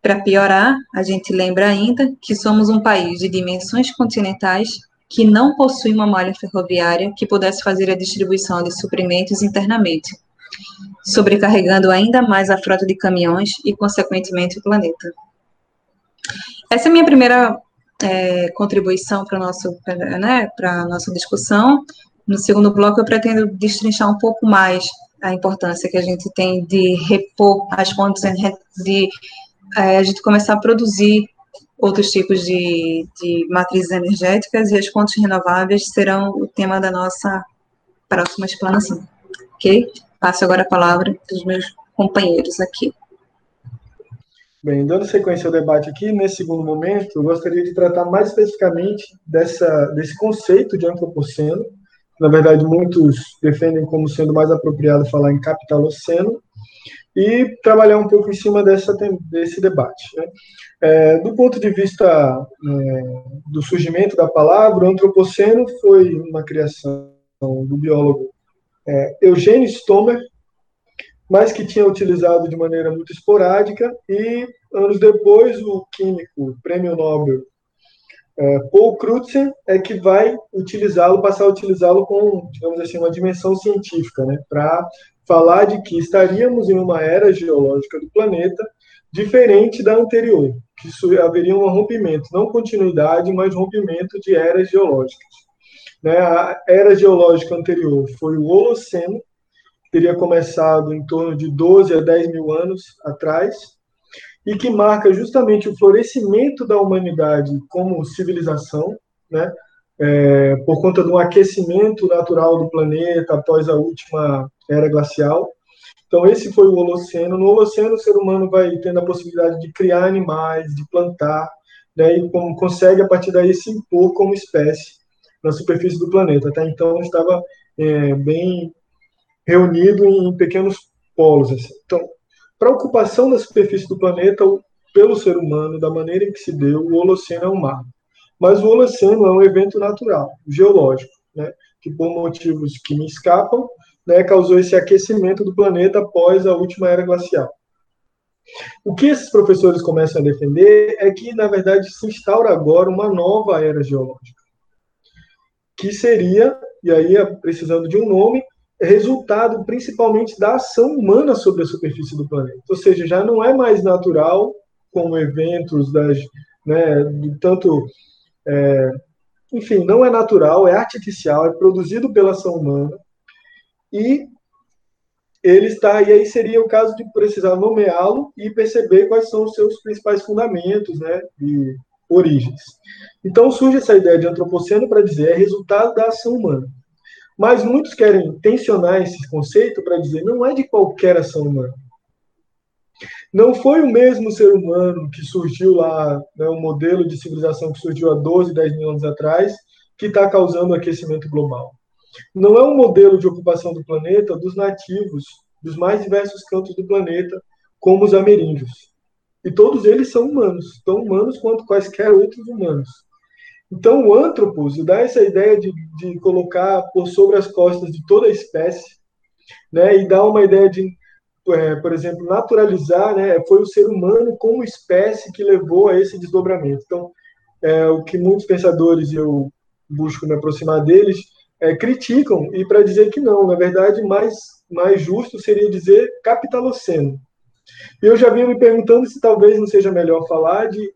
Para piorar, a gente lembra ainda que somos um país de dimensões continentais que não possui uma malha ferroviária que pudesse fazer a distribuição de suprimentos internamente, sobrecarregando ainda mais a frota de caminhões e, consequentemente, o planeta. Essa é a minha primeira é, contribuição para a né, nossa discussão. No segundo bloco, eu pretendo destrinchar um pouco mais a importância que a gente tem de repor as fontes, de é, a gente começar a produzir outros tipos de, de matrizes energéticas e as fontes renováveis serão o tema da nossa próxima explanação. Ok? Passo agora a palavra para os meus companheiros aqui. Bem, dando sequência ao debate aqui, nesse segundo momento, eu gostaria de tratar mais especificamente dessa, desse conceito de antropoceno. Na verdade, muitos defendem como sendo mais apropriado falar em capitaloceno, e trabalhar um pouco em cima dessa, desse debate. Né? É, do ponto de vista é, do surgimento da palavra, o antropoceno foi uma criação do biólogo é, Eugênio Stomer, mas que tinha utilizado de maneira muito esporádica, e anos depois o químico, prêmio Nobel, é, Paul Crutzen, é que vai utilizá-lo, passar a utilizá-lo com, digamos assim, uma dimensão científica, né, para falar de que estaríamos em uma era geológica do planeta diferente da anterior, que haveria um rompimento, não continuidade, mas rompimento de eras geológicas. Né, a era geológica anterior foi o Holoceno, teria começado em torno de 12 a 10 mil anos atrás, e que marca justamente o florescimento da humanidade como civilização, né, é, por conta do aquecimento natural do planeta após a última era glacial. Então, esse foi o Holoceno. No Holoceno, o ser humano vai tendo a possibilidade de criar animais, de plantar, né, e consegue, a partir daí, se impor como espécie na superfície do planeta. Até então, estava é, bem reunido em pequenos polos. Assim. Então, para a ocupação da superfície do planeta pelo ser humano, da maneira em que se deu, o Holoceno é um mar. Mas o Holoceno é um evento natural, geológico, né, que por motivos que me escapam, né, causou esse aquecimento do planeta após a última era glacial. O que esses professores começam a defender é que, na verdade, se instaura agora uma nova era geológica, que seria, e aí precisando de um nome, resultado principalmente da ação humana sobre a superfície do planeta. Ou seja, já não é mais natural, como eventos das, né, tanto, é, enfim, não é natural, é artificial, é produzido pela ação humana, e ele está, e aí seria o caso de precisar nomeá-lo e perceber quais são os seus principais fundamentos, né, e origens. Então surge essa ideia de antropoceno para dizer é resultado da ação humana. Mas muitos querem tensionar esse conceito para dizer não é de qualquer ação humana. Não foi o mesmo ser humano que surgiu lá, né, um modelo de civilização que surgiu há 12, 10 mil anos atrás, que está causando o aquecimento global. Não é um modelo de ocupação do planeta dos nativos dos mais diversos cantos do planeta, como os ameríndios. E todos eles são humanos, tão humanos quanto quaisquer outros humanos. Então, o antropos dá essa ideia de, de colocar por sobre as costas de toda a espécie, né, e dá uma ideia de, é, por exemplo, naturalizar, né, foi o ser humano como espécie que levou a esse desdobramento. Então, é, o que muitos pensadores, eu busco me aproximar deles, é, criticam, e para dizer que não, na verdade, mais, mais justo seria dizer capitaloceno. E eu já vinha me perguntando se talvez não seja melhor falar de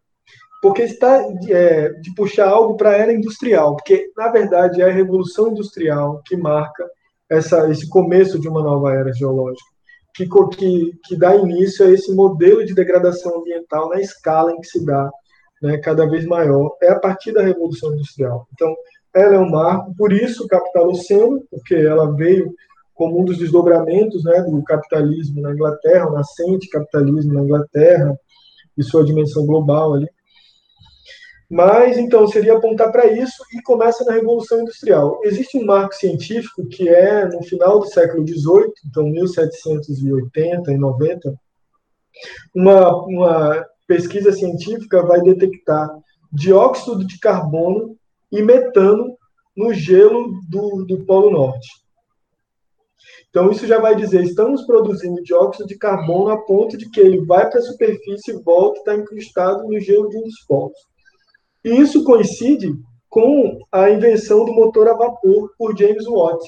porque está é, de puxar algo para a era industrial, porque na verdade é a revolução industrial que marca essa, esse começo de uma nova era geológica, que, que, que dá início a esse modelo de degradação ambiental na escala em que se dá, né, cada vez maior, é a partir da revolução industrial. Então, ela é um marco, por isso capitaloceno, porque ela veio como um dos desdobramentos né, do capitalismo na Inglaterra, o nascente capitalismo na Inglaterra, e sua dimensão global ali. Mas, então, seria apontar para isso e começa na Revolução Industrial. Existe um marco científico que é no final do século XVIII, então 1780 e 90, uma, uma pesquisa científica vai detectar dióxido de carbono e metano no gelo do, do Polo Norte. Então, isso já vai dizer, estamos produzindo dióxido de carbono a ponto de que ele vai para a superfície e volta e está incrustado no gelo de um dos polos. E isso coincide com a invenção do motor a vapor por James Watt,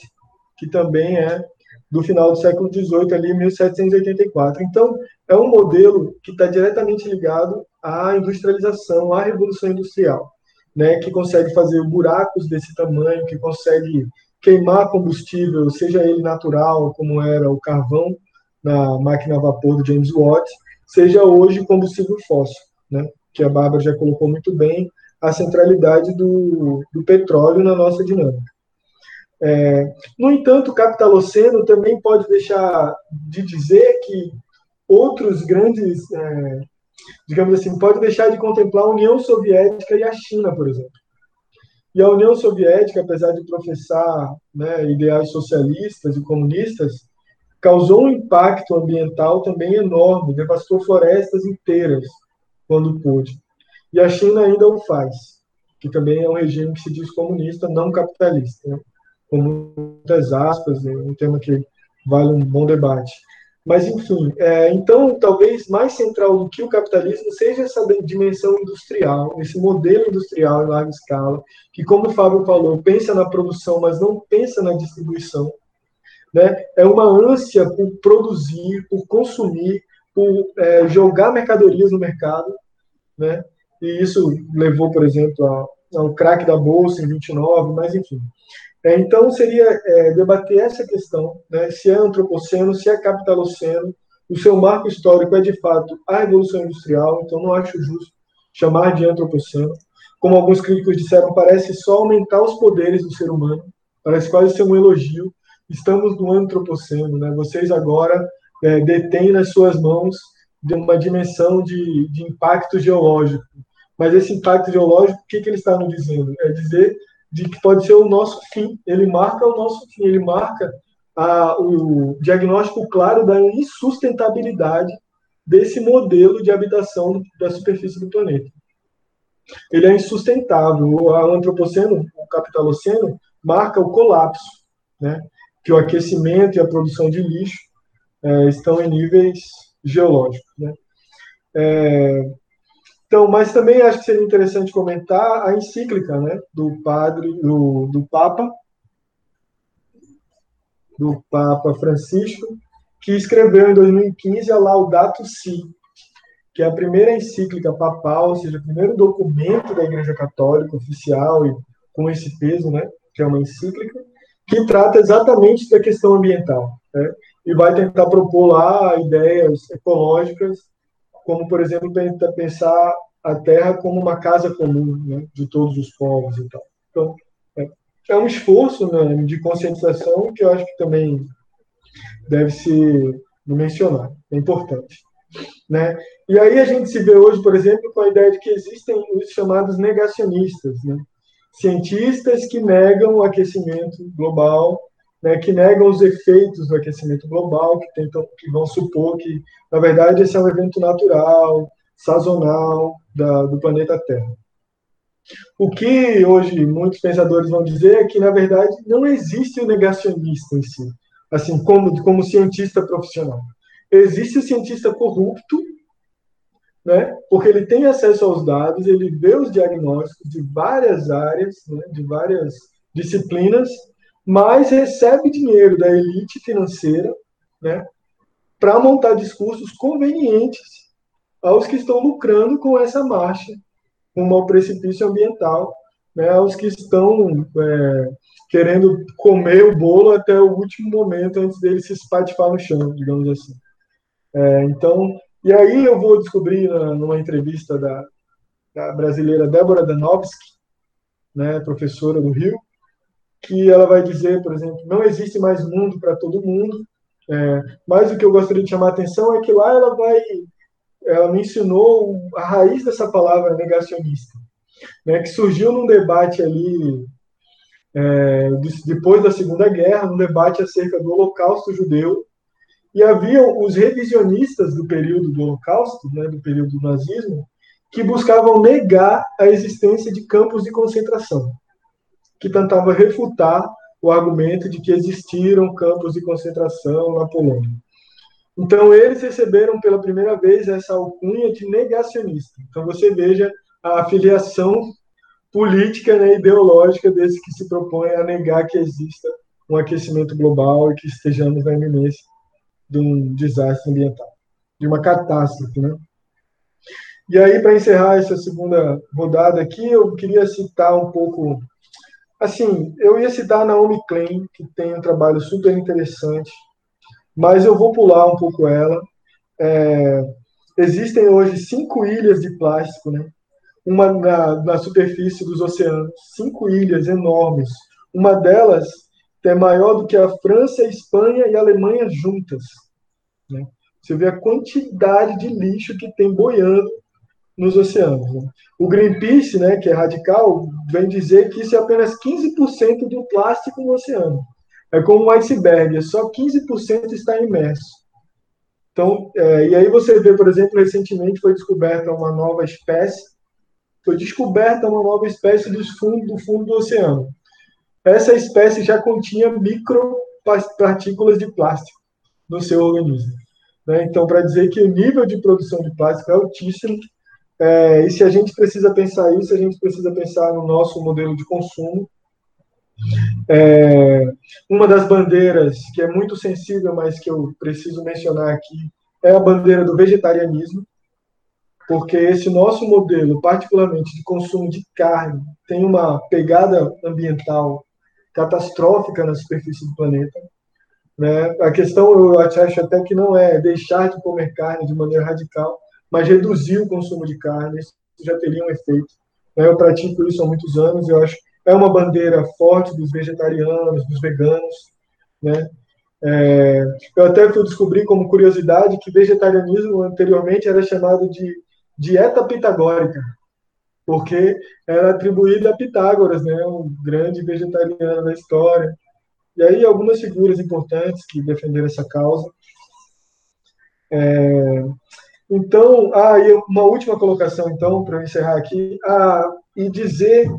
que também é do final do século XVIII, ali 1784. Então, é um modelo que está diretamente ligado à industrialização, à revolução industrial, né, que consegue fazer buracos desse tamanho, que consegue queimar combustível, seja ele natural, como era o carvão na máquina a vapor do James Watt, seja hoje combustível fóssil, né, que a Bárbara já colocou muito bem, a centralidade do, do petróleo na nossa dinâmica. É, no entanto, o capitaloceno também pode deixar de dizer que outros grandes, é, digamos assim, pode deixar de contemplar a União Soviética e a China, por exemplo. E a União Soviética, apesar de professar né, ideais socialistas e comunistas, causou um impacto ambiental também enorme, devastou florestas inteiras quando pôde. E a China ainda o faz, que também é um regime que se diz comunista, não capitalista. Né? com muitas aspas, é um tema que vale um bom debate. Mas, enfim, é, então, talvez mais central do que o capitalismo seja essa dimensão industrial, esse modelo industrial em larga escala, que, como o Fábio falou, pensa na produção, mas não pensa na distribuição. Né? É uma ânsia por produzir, por consumir, por é, jogar mercadorias no mercado. Né? E isso levou, por exemplo, ao, ao craque da Bolsa em 29, mas, enfim. É, então, seria é, debater essa questão, né, se é antropoceno, se é capitaloceno, o seu marco histórico é, de fato, a Revolução Industrial, então não acho justo chamar de antropoceno. Como alguns críticos disseram, parece só aumentar os poderes do ser humano, parece quase ser um elogio. Estamos no antropoceno, né? vocês agora é, detêm nas suas mãos de uma dimensão de, de impacto geológico. Mas esse impacto geológico, o que, que ele está nos dizendo? É dizer de que pode ser o nosso fim. Ele marca o nosso fim, ele marca a, o diagnóstico claro da insustentabilidade desse modelo de habitação da superfície do planeta. Ele é insustentável. O antropoceno, o capitaloceno, marca o colapso, né? que o aquecimento e a produção de lixo é, estão em níveis geológicos. Né? É, então, mas também acho que seria interessante comentar a encíclica né, do padre, do, do Papa, do Papa Francisco, que escreveu em 2015 a Laudato Si, que é a primeira encíclica papal, ou seja, o primeiro documento da Igreja Católica oficial e com esse peso, né, que é uma encíclica, que trata exatamente da questão ambiental, né, e vai tentar propor lá ideias ecológicas como, por exemplo, pensar a Terra como uma casa comum né, de todos os povos e tal. Então, é, é um esforço né, de conscientização que eu acho que também deve se mencionar, é importante. Né? E aí a gente se vê hoje, por exemplo, com a ideia de que existem os chamados negacionistas, né? cientistas que negam o aquecimento global né, que negam os efeitos do aquecimento global, que tentam, que vão supor que, na verdade, esse é um evento natural, sazonal da, do planeta Terra. O que hoje muitos pensadores vão dizer é que, na verdade, não existe o negacionista em si, assim como como cientista profissional. Existe o cientista corrupto, né? Porque ele tem acesso aos dados, ele vê os diagnósticos de várias áreas, né? de várias disciplinas mas recebe dinheiro da elite financeira né, para montar discursos convenientes aos que estão lucrando com essa marcha rumo ao precipício ambiental, né, aos que estão é, querendo comer o bolo até o último momento antes dele se espatifar no chão, digamos assim. É, então, e aí eu vou descobrir na, numa entrevista da, da brasileira Débora Danowski, né, professora do Rio, que ela vai dizer, por exemplo, não existe mais mundo para todo mundo. É, mas o que eu gostaria de chamar a atenção é que lá ela vai, ela me ensinou a raiz dessa palavra negacionista, né, que surgiu num debate ali é, depois da Segunda Guerra, um debate acerca do Holocausto judeu, e havia os revisionistas do período do Holocausto, né, do período do nazismo, que buscavam negar a existência de campos de concentração que tentava refutar o argumento de que existiram campos de concentração na Polônia. Então, eles receberam pela primeira vez essa alcunha de negacionista. Então, você veja a afiliação política e né, ideológica desse que se propõe a negar que exista um aquecimento global e que estejamos na iminência de um desastre ambiental, de uma catástrofe, né? E aí, para encerrar essa segunda rodada aqui, eu queria citar um pouco Assim, eu ia citar Naomi Klein, que tem um trabalho super interessante, mas eu vou pular um pouco ela. É, existem hoje cinco ilhas de plástico, né? Uma na, na superfície dos oceanos, cinco ilhas enormes. Uma delas é maior do que a França, a Espanha e a Alemanha juntas. Né? Você vê a quantidade de lixo que tem boiando nos oceanos. Né? O Greenpeace, né, que é radical, vem dizer que isso é apenas 15% do plástico no oceano. É como um iceberg, é só 15% está imerso. Então, é, e aí você vê, por exemplo, recentemente foi descoberta uma nova espécie, foi descoberta uma nova espécie do fundo, do fundo do oceano. Essa espécie já continha micropartículas de plástico no seu organismo. Né? Então, para dizer que o nível de produção de plástico é altíssimo, é, e se a gente precisa pensar isso, a gente precisa pensar no nosso modelo de consumo, é, uma das bandeiras que é muito sensível, mas que eu preciso mencionar aqui, é a bandeira do vegetarianismo, porque esse nosso modelo, particularmente de consumo de carne, tem uma pegada ambiental catastrófica na superfície do planeta. Né? A questão, eu acho até que não é deixar de comer carne de maneira radical, mas reduzir o consumo de carne, isso já teria um efeito. Né? Eu pratico isso há muitos anos, eu acho é uma bandeira forte dos vegetarianos, dos veganos, né? É, eu até fui descobrir como curiosidade que vegetarianismo anteriormente era chamado de dieta pitagórica, porque era atribuída a Pitágoras, né, um grande vegetariano da história. E aí algumas figuras importantes que defenderam essa causa. É, então, ah, e uma última colocação, então, para encerrar aqui, ah, e dizer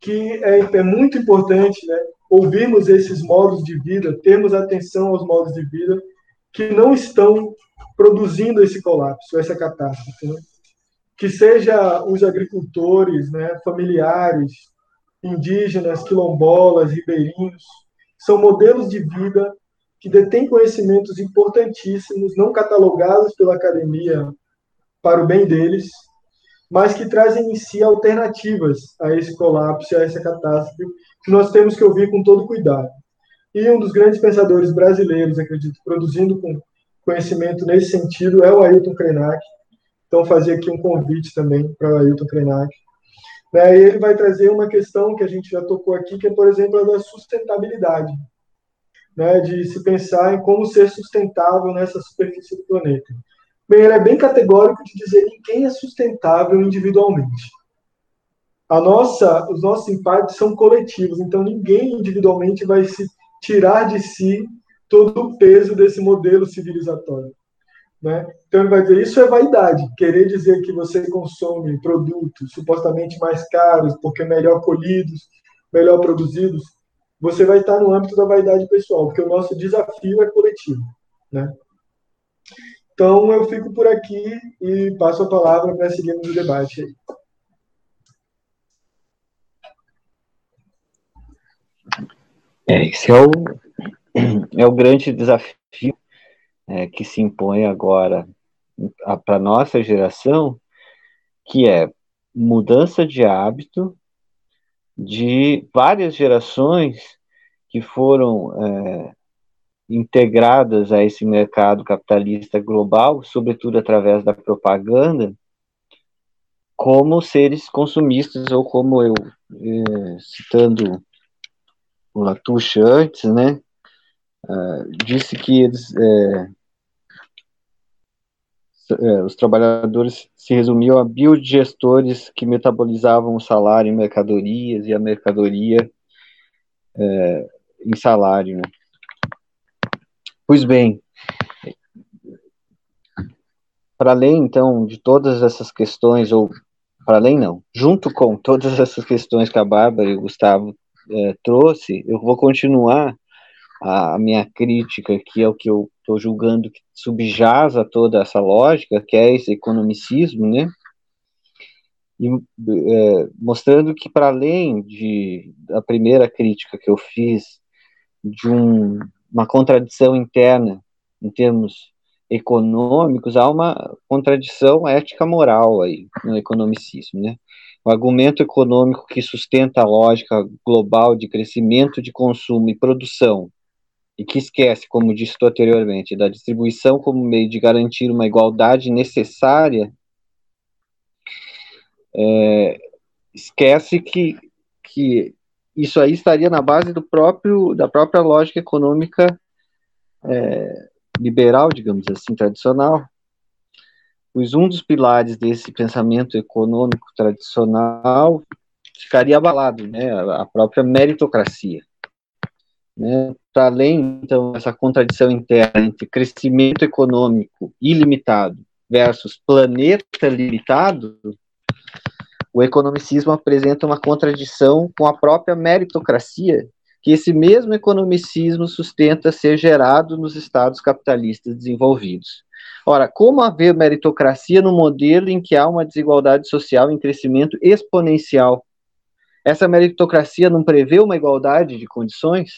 que é, é muito importante né, ouvirmos esses modos de vida, termos atenção aos modos de vida que não estão produzindo esse colapso, essa catástrofe. Né? Que seja os agricultores, né, familiares, indígenas, quilombolas, ribeirinhos, são modelos de vida que detêm conhecimentos importantíssimos, não catalogados pela academia para o bem deles, mas que trazem em si alternativas a esse colapso, a essa catástrofe, que nós temos que ouvir com todo cuidado. E um dos grandes pensadores brasileiros, acredito, produzindo conhecimento nesse sentido, é o Ailton Krenak. Então, fazer aqui um convite também para o Ailton Krenak. Né, ele vai trazer uma questão que a gente já tocou aqui, que é, por exemplo, a da sustentabilidade. Né, de se pensar em como ser sustentável nessa superfície do planeta. Bem, ele é bem categórico de dizer quem é sustentável individualmente. A nossa, os nossos impactos são coletivos, então ninguém individualmente vai se tirar de si todo o peso desse modelo civilizatório. Né? Então ele vai dizer isso é vaidade, querer dizer que você consome produtos supostamente mais caros porque melhor colhidos, melhor produzidos, você vai estar no âmbito da vaidade pessoal, porque o nosso desafio é coletivo, né? Então, eu fico por aqui e passo a palavra para seguirmos o debate aí. É, esse é o, é o grande desafio é, que se impõe agora para a nossa geração, que é mudança de hábito de várias gerações que foram é, integradas a esse mercado capitalista global, sobretudo através da propaganda, como seres consumistas, ou como eu, é, citando o Latouche antes, né, uh, disse que eles, é, é, os trabalhadores se resumiam a biodigestores que metabolizavam o salário em mercadorias e a mercadoria é, em salário, né. Pois bem, para além, então, de todas essas questões, ou para além não, junto com todas essas questões que a Bárbara e o Gustavo é, trouxe, eu vou continuar a, a, minha crítica, que é o que eu estou julgando que subjaz a toda essa lógica, que é esse economicismo, né? E, é, mostrando que, para além de a primeira crítica que eu fiz, de um, uma contradição interna em termos econômicos, há uma contradição ética-moral aí no economicismo, né? O argumento econômico que sustenta a lógica global de crescimento de consumo e produção e que esquece, como disse anteriormente, da distribuição como meio de garantir uma igualdade necessária, é, esquece que, que isso aí estaria na base do próprio da própria lógica econômica é, liberal, digamos assim, tradicional. Pois um dos pilares desse pensamento econômico tradicional ficaria abalado, né, a própria meritocracia. Né, Para além, então, essa contradição interna entre crescimento econômico ilimitado versus planeta limitado, o economicismo apresenta uma contradição com a própria meritocracia, que esse mesmo economicismo sustenta ser gerado nos estados capitalistas desenvolvidos. Ora, como haver meritocracia no modelo em que há uma desigualdade social em crescimento exponencial? Essa meritocracia não prevê uma igualdade de condições?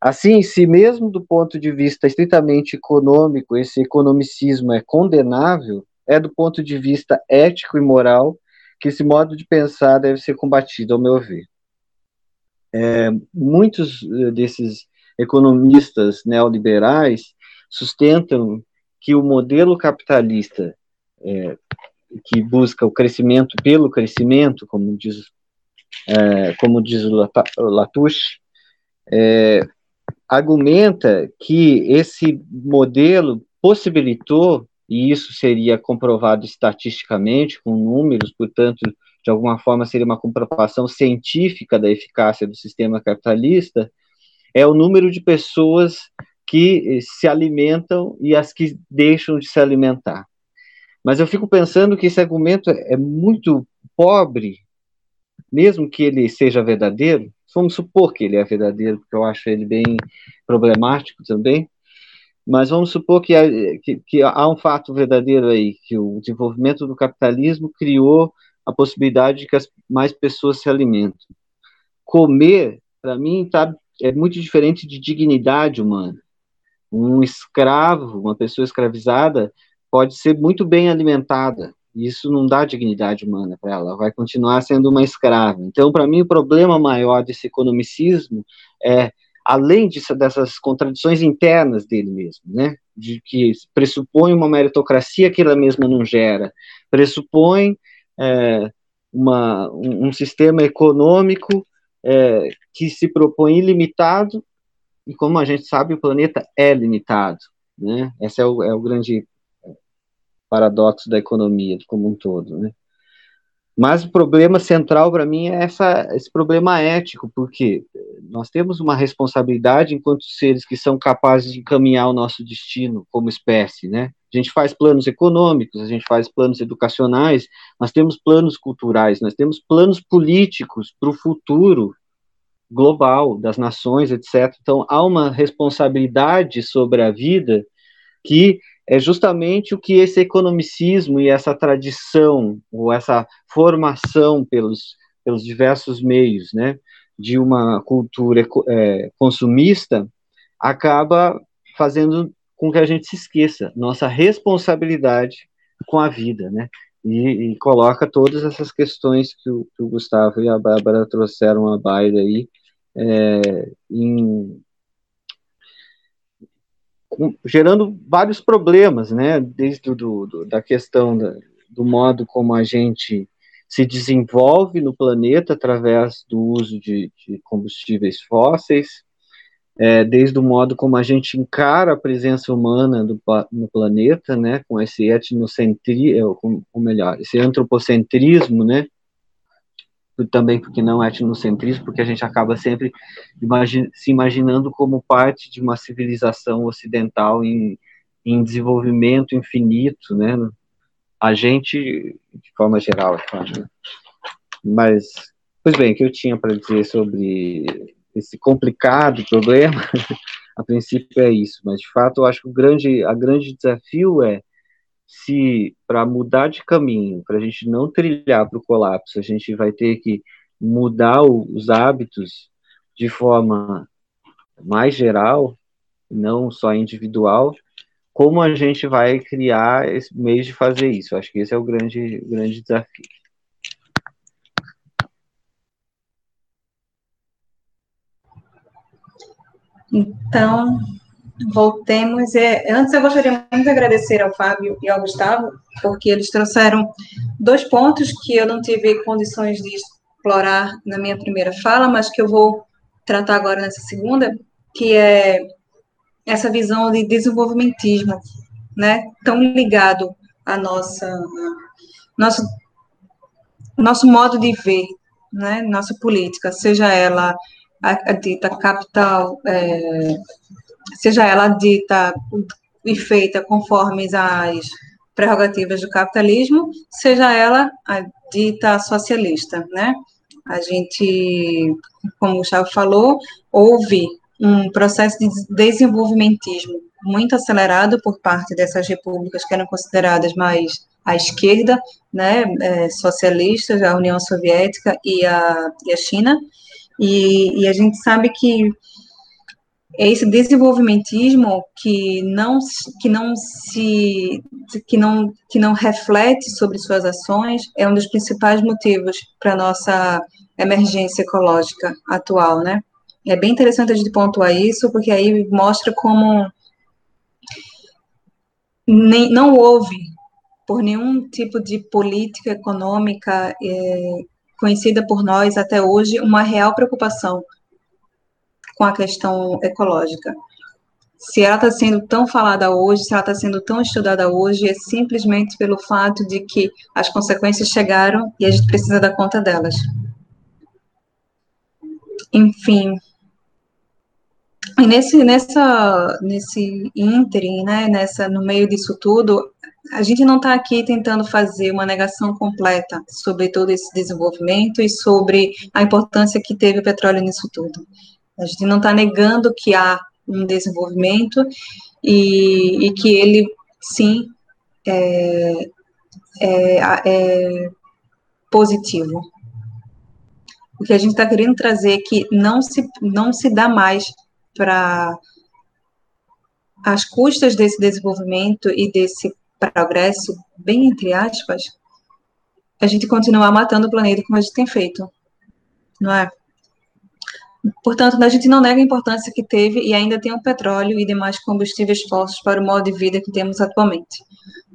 Assim, se mesmo do ponto de vista estritamente econômico esse economicismo é condenável, é do ponto de vista ético e moral que esse modo de pensar deve ser combatido, ao meu ver. É, muitos eh, desses economistas neoliberais sustentam que o modelo capitalista é, que busca o crescimento pelo crescimento, como diz, é, como diz o Latouche, é, argumenta que esse modelo possibilitou e isso seria comprovado estatisticamente, com números, portanto, de alguma forma seria uma comprovação científica da eficácia do sistema capitalista, é o número de pessoas que se alimentam e as que deixam de se alimentar. Mas eu fico pensando que esse argumento é muito pobre, mesmo que ele seja verdadeiro, vamos supor que ele é verdadeiro, porque eu acho ele bem problemático também, mas vamos supor que que, que há um fato verdadeiro aí, que o desenvolvimento do capitalismo criou a possibilidade de que as mais pessoas se alimentem. Comer, para mim, tá, é muito diferente de dignidade humana. Um escravo, uma pessoa escravizada, pode ser muito bem alimentada. Isso não dá dignidade humana para ela, vai continuar sendo uma escrava. Então, para mim, o problema maior desse economicismo é além dessas contradições internas dele mesmo, né? De que pressupõe uma meritocracia que ela mesma não gera, pressupõe é, uma, um, um, sistema econômico é, que se propõe ilimitado, e como a gente sabe, o planeta é limitado, né? Esse é o, é o grande paradoxo da economia como um todo, né? Mas o problema central para mim é essa, esse problema ético, porque nós temos uma responsabilidade enquanto seres que são capazes de encaminhar o nosso destino como espécie, né? A gente faz planos econômicos, a gente faz planos educacionais, nós temos planos culturais, nós temos planos políticos para o futuro global das nações, etc. Então há uma responsabilidade sobre a vida que é justamente o que esse economicismo e essa tradição, ou essa formação pelos, pelos diversos meios, né, de uma cultura é, consumista, acaba fazendo com que a gente se esqueça nossa responsabilidade com a vida, né, e, e coloca todas essas questões que o, que o, Gustavo e a Bárbara trouxeram à baila aí é, em, gerando vários problemas, né? Desde do, do da questão da, do modo como a gente se desenvolve no planeta através do uso de, de combustíveis fósseis, é, desde o modo como a gente encara a presença humana do, no planeta, né, com esse etnocentrismo, é, ou melhor, esse antropocentrismo, né, também porque não é etnocentrismo, porque a gente acaba sempre se imaginando como parte de uma civilização ocidental em, em desenvolvimento infinito, né? A gente, de forma geral, é claro. Né? Mas, pois bem, o que eu tinha para dizer sobre esse complicado problema, *laughs* a princípio é isso, mas de fato eu acho que o grande, a grande desafio é se para mudar de caminho, para a gente não trilhar para o colapso, a gente vai ter que mudar o, os hábitos de forma mais geral, não só individual, como a gente vai criar esse meio de fazer isso? Acho que esse é o grande, grande desafio. Então, voltemos. É, antes, eu gostaria muito de agradecer ao Fábio e ao Gustavo, porque eles trouxeram dois pontos que eu não tive condições de explorar na minha primeira fala, mas que eu vou tratar agora nessa segunda, que é essa visão de desenvolvimentismo, né, tão ligado à nossa nosso nosso modo de ver, né, nossa política, seja ela a, a dita capital, é, seja ela dita e feita conforme as prerrogativas do capitalismo, seja ela a dita socialista, né? A gente, como o Gustavo falou, houve um processo de desenvolvimentismo muito acelerado por parte dessas repúblicas que eram consideradas mais à esquerda, né, é, socialistas, a União Soviética e a, e a China, e, e a gente sabe que esse desenvolvimentismo que não que não se que não que não reflete sobre suas ações é um dos principais motivos para nossa emergência ecológica atual, né? É bem interessante a gente pontuar isso, porque aí mostra como nem, não houve, por nenhum tipo de política econômica é, conhecida por nós até hoje, uma real preocupação com a questão ecológica. Se ela está sendo tão falada hoje, se ela está sendo tão estudada hoje, é simplesmente pelo fato de que as consequências chegaram e a gente precisa dar conta delas. Enfim. E nesse, nessa, nesse ínterim, né, nessa, no meio disso tudo, a gente não está aqui tentando fazer uma negação completa sobre todo esse desenvolvimento e sobre a importância que teve o petróleo nisso tudo. A gente não está negando que há um desenvolvimento e, e que ele, sim, é, é, é positivo. O que a gente está querendo trazer é que não se, não se dá mais para as custas desse desenvolvimento e desse progresso, bem entre aspas, a gente continuar matando o planeta como a gente tem feito, não é? Portanto, a gente não nega a importância que teve e ainda tem o petróleo e demais combustíveis fósseis para o modo de vida que temos atualmente.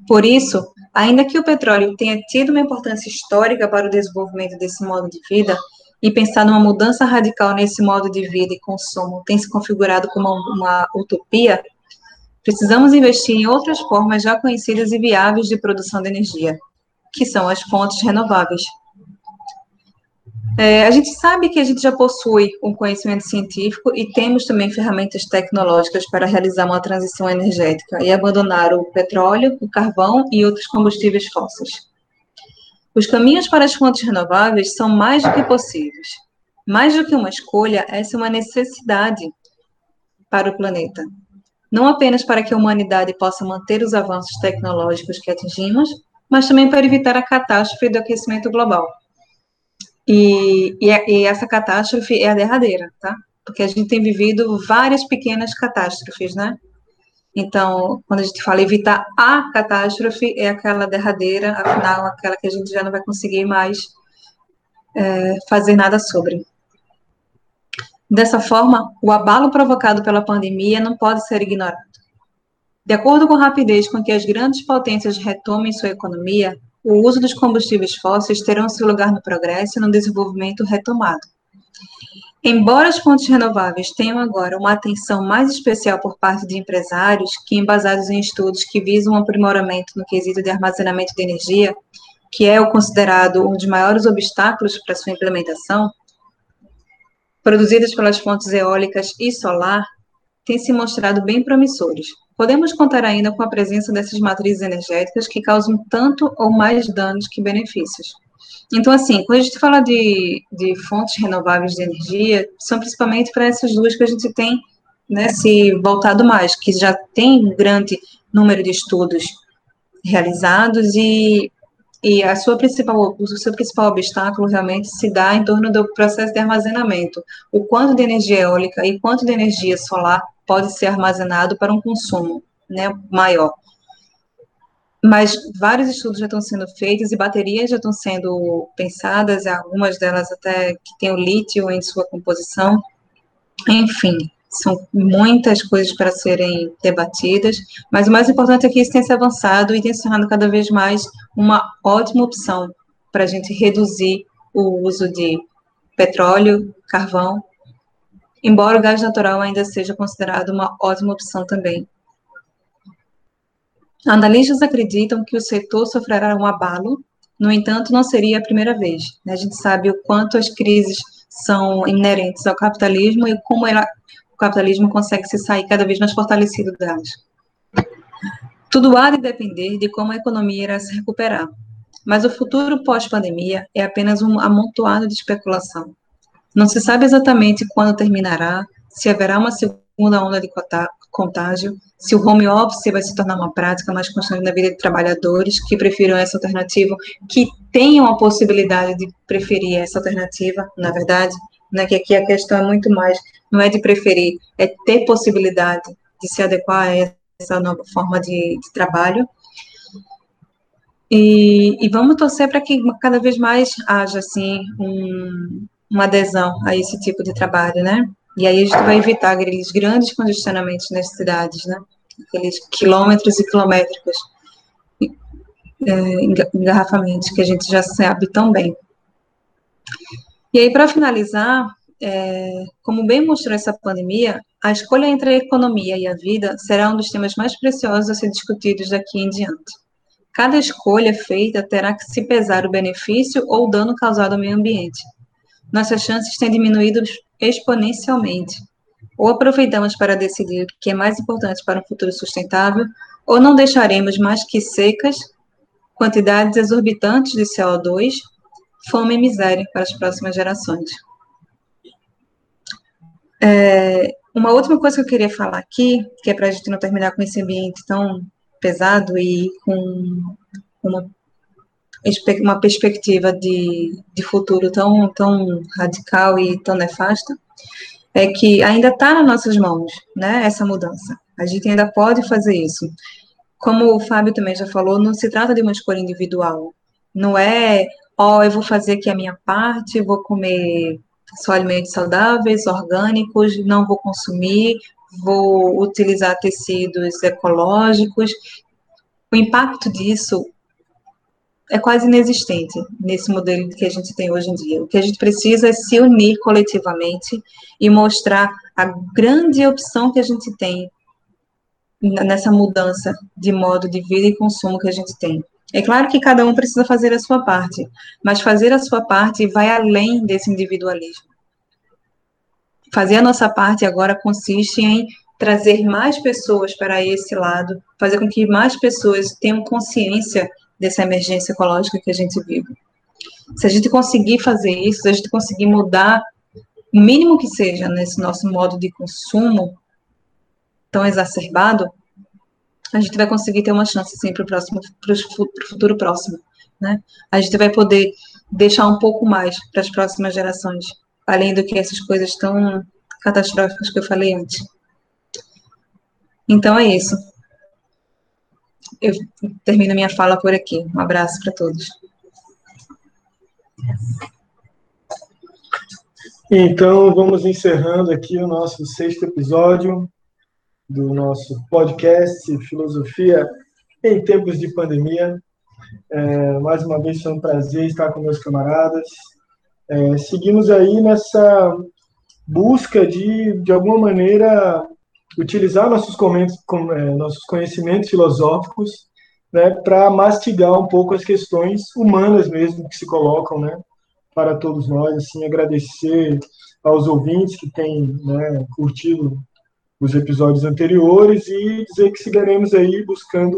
Por isso, ainda que o petróleo tenha tido uma importância histórica para o desenvolvimento desse modo de vida, e pensar numa mudança radical nesse modo de vida e consumo tem se configurado como uma utopia, precisamos investir em outras formas já conhecidas e viáveis de produção de energia, que são as fontes renováveis. É, a gente sabe que a gente já possui um conhecimento científico e temos também ferramentas tecnológicas para realizar uma transição energética e abandonar o petróleo, o carvão e outros combustíveis fósseis. Os caminhos para as fontes renováveis são mais do que possíveis. Mais do que uma escolha, essa é uma necessidade para o planeta. Não apenas para que a humanidade possa manter os avanços tecnológicos que atingimos, mas também para evitar a catástrofe do aquecimento global. E, e, e, essa catástrofe é a derradeira, tá? Porque a gente tem vivido várias pequenas catástrofes, né? Então, quando a gente fala evitar a catástrofe, é aquela derradeira, afinal, aquela que a gente já não vai conseguir mais é, fazer nada sobre. Dessa forma, o abalo provocado pela pandemia não pode ser ignorado. De acordo com a rapidez com que as grandes potências retomem sua economia, o uso dos combustíveis fósseis terão seu lugar no progresso e no desenvolvimento retomado. Embora as fontes renováveis tenham agora uma atenção mais especial por parte de empresários, que embasados em estudos que visam um aprimoramento no quesito de armazenamento de energia, que é o considerado um dos maiores obstáculos para sua implementação, produzidas pelas fontes eólicas e solar, têm se mostrado bem promissores, Podemos contar ainda com a presença dessas matrizes energéticas que causam tanto ou mais danos que benefícios. Então, assim, quando a gente fala de, de fontes renováveis de energia, são principalmente para essas duas que a gente tem né, se voltado mais, que já tem um grande número de estudos realizados e, e a sua principal, o seu principal obstáculo realmente se dá em torno do processo de armazenamento. O quanto de energia eólica e quanto de energia solar pode ser armazenado para um consumo né, maior. Mas vários estudos já estão sendo feitos e baterias já estão sendo pensadas, algumas delas até que têm o lítio em sua composição. Enfim, são muitas coisas para serem debatidas, mas o mais importante é que isso tem se avançado e tem se tornado cada vez mais uma ótima opção para a gente reduzir o uso de petróleo, carvão, embora o gás natural ainda seja considerado uma ótima opção também. Analistas acreditam que o setor sofrerá um abalo, no entanto, não seria a primeira vez. Né? A gente sabe o quanto as crises são inerentes ao capitalismo e como ela, o capitalismo consegue se sair cada vez mais fortalecido delas. Tudo há de depender de como a economia irá se recuperar. Mas o futuro pós-pandemia é apenas um amontoado de especulação. Não se sabe exatamente quando terminará, se haverá uma segunda onda de contágio, se o home office vai se tornar uma prática mais constante na vida de trabalhadores que prefiram essa alternativa, que tenham a possibilidade de preferir essa alternativa, na verdade, né, que aqui a questão é muito mais, não é de preferir, é ter possibilidade de se adequar a essa nova forma de, de trabalho. E, e, vamos torcer para que cada vez mais haja, assim, um, uma adesão a esse tipo de trabalho, né? E aí a gente vai evitar aqueles grandes congestionamentos nas cidades, né? Aqueles quilômetros e quilométricos é, engarrafamentos que a gente já sabe tão bem. E aí, para finalizar, é, como bem mostrou essa pandemia, a escolha entre a economia e a vida será um dos temas mais preciosos a ser discutidos daqui em diante. Cada escolha feita terá que se pesar o benefício ou o dano causado ao meio ambiente. Nossas chances têm diminuído exponencialmente. Ou aproveitamos para decidir o que é mais importante para um futuro sustentável, ou não deixaremos mais que secas quantidades exorbitantes de CO2, fome e miséria para as próximas gerações. É, uma última coisa que eu queria falar aqui, que é para a gente não terminar com esse ambiente tão pesado e com uma, uma perspectiva de, de futuro tão, tão radical e tão nefasta, é que ainda está nas nossas mãos, né, essa mudança. A gente ainda pode fazer isso. Como o Fábio também já falou, não se trata de uma escolha individual. Não é, ó, oh, eu vou fazer aqui a minha parte, vou comer só alimentos saudáveis, orgânicos, não vou consumir, vou utilizar tecidos ecológicos. O impacto disso é quase inexistente nesse modelo que a gente tem hoje em dia. O que a gente precisa é se unir coletivamente e mostrar a grande opção que a gente tem nessa mudança de modo de vida e consumo que a gente tem. É claro que cada um precisa fazer a sua parte, mas fazer a sua parte vai além desse individualismo. Fazer a nossa parte agora consiste em trazer mais pessoas para esse lado, fazer com que mais pessoas tenham consciência dessa emergência ecológica que a gente vive. Se a gente conseguir fazer isso, se a gente conseguir mudar o mínimo que seja nesse nosso modo de consumo, tão exacerbado, a gente vai conseguir ter uma chance sim para o próximo, para o futuro próximo, né? A gente vai poder deixar um pouco mais para as próximas gerações, além do que essas coisas tão catastróficas que eu falei antes. Então é isso. Eu termino minha fala por aqui. Um abraço para todos. Então, vamos encerrando aqui o nosso sexto episódio do nosso podcast Filosofia em Tempos de Pandemia. É, mais uma vez foi um prazer estar com meus camaradas. É, seguimos aí nessa busca de, de alguma maneira, utilizar nossos, é, nossos conhecimentos filosóficos né, para mastigar um pouco as questões humanas mesmo que se colocam né, para todos nós. Assim, agradecer aos ouvintes que têm né, curtido os episódios anteriores e dizer que seguiremos aí buscando,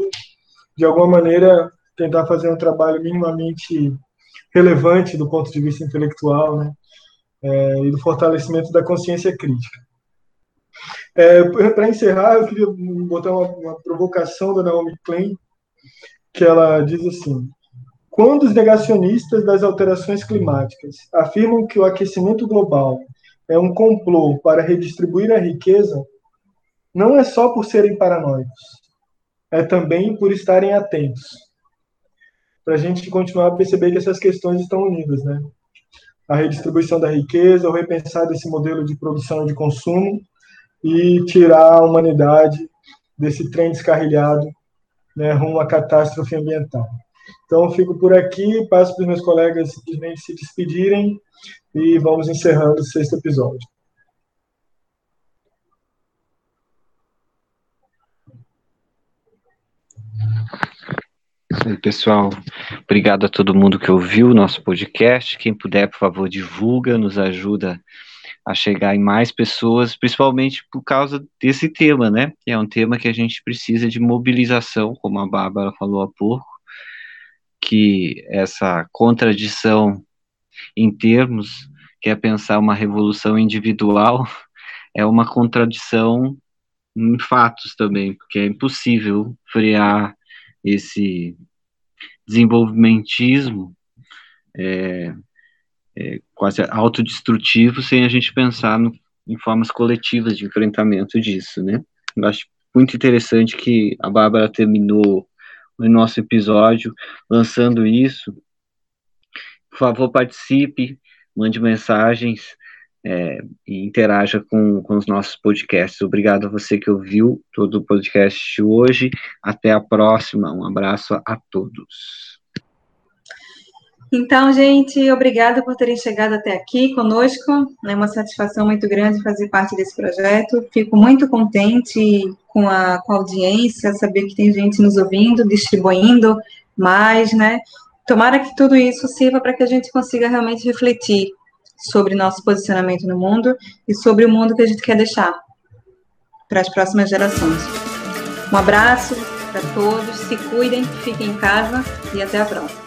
de alguma maneira, tentar fazer um trabalho minimamente relevante do ponto de vista intelectual, né? É, e do fortalecimento da consciência crítica. É, Para encerrar, eu queria botar uma, uma provocação da Naomi Klein, que ela diz assim: quando os negacionistas das alterações climáticas afirmam que o aquecimento global é um complô para redistribuir a riqueza, não é só por serem paranoicos, é também por estarem atentos. Para a gente continuar a perceber que essas questões estão unidas, né? A redistribuição da riqueza, o repensar desse modelo de produção e de consumo e tirar a humanidade desse trem descarrilhado né, rumo à catástrofe ambiental. Então, fico por aqui, passo para os meus colegas simplesmente se despedirem e vamos encerrando o sexto episódio. pessoal. Obrigado a todo mundo que ouviu o nosso podcast. Quem puder, por favor, divulga, nos ajuda chegar em mais pessoas, principalmente por causa desse tema, né? É um tema que a gente precisa de mobilização, como a Bárbara falou há pouco, que essa contradição em termos, que é pensar uma revolução individual, é uma contradição em fatos também, porque é impossível frear esse desenvolvimentismo é, é, quase autodestrutivo sem a gente pensar no, em formas coletivas de enfrentamento disso, né? Eu acho muito interessante que a Bárbara terminou o nosso episódio lançando isso. Por favor, participe, mande mensagens é, e interaja com, com os nossos podcasts. Obrigado a você que ouviu todo o podcast de hoje. Até a próxima. Um abraço a todos. Então, gente, obrigada por terem chegado até aqui conosco. É uma satisfação muito grande fazer parte desse projeto. Fico muito contente com a, com a audiência, saber que tem gente nos ouvindo, distribuindo mais, né? Tomara que tudo isso sirva para que a gente consiga realmente refletir sobre nosso posicionamento no mundo e sobre o mundo que a gente quer deixar para as próximas gerações. Um abraço para todos, se cuidem, fiquem em casa e até a próxima.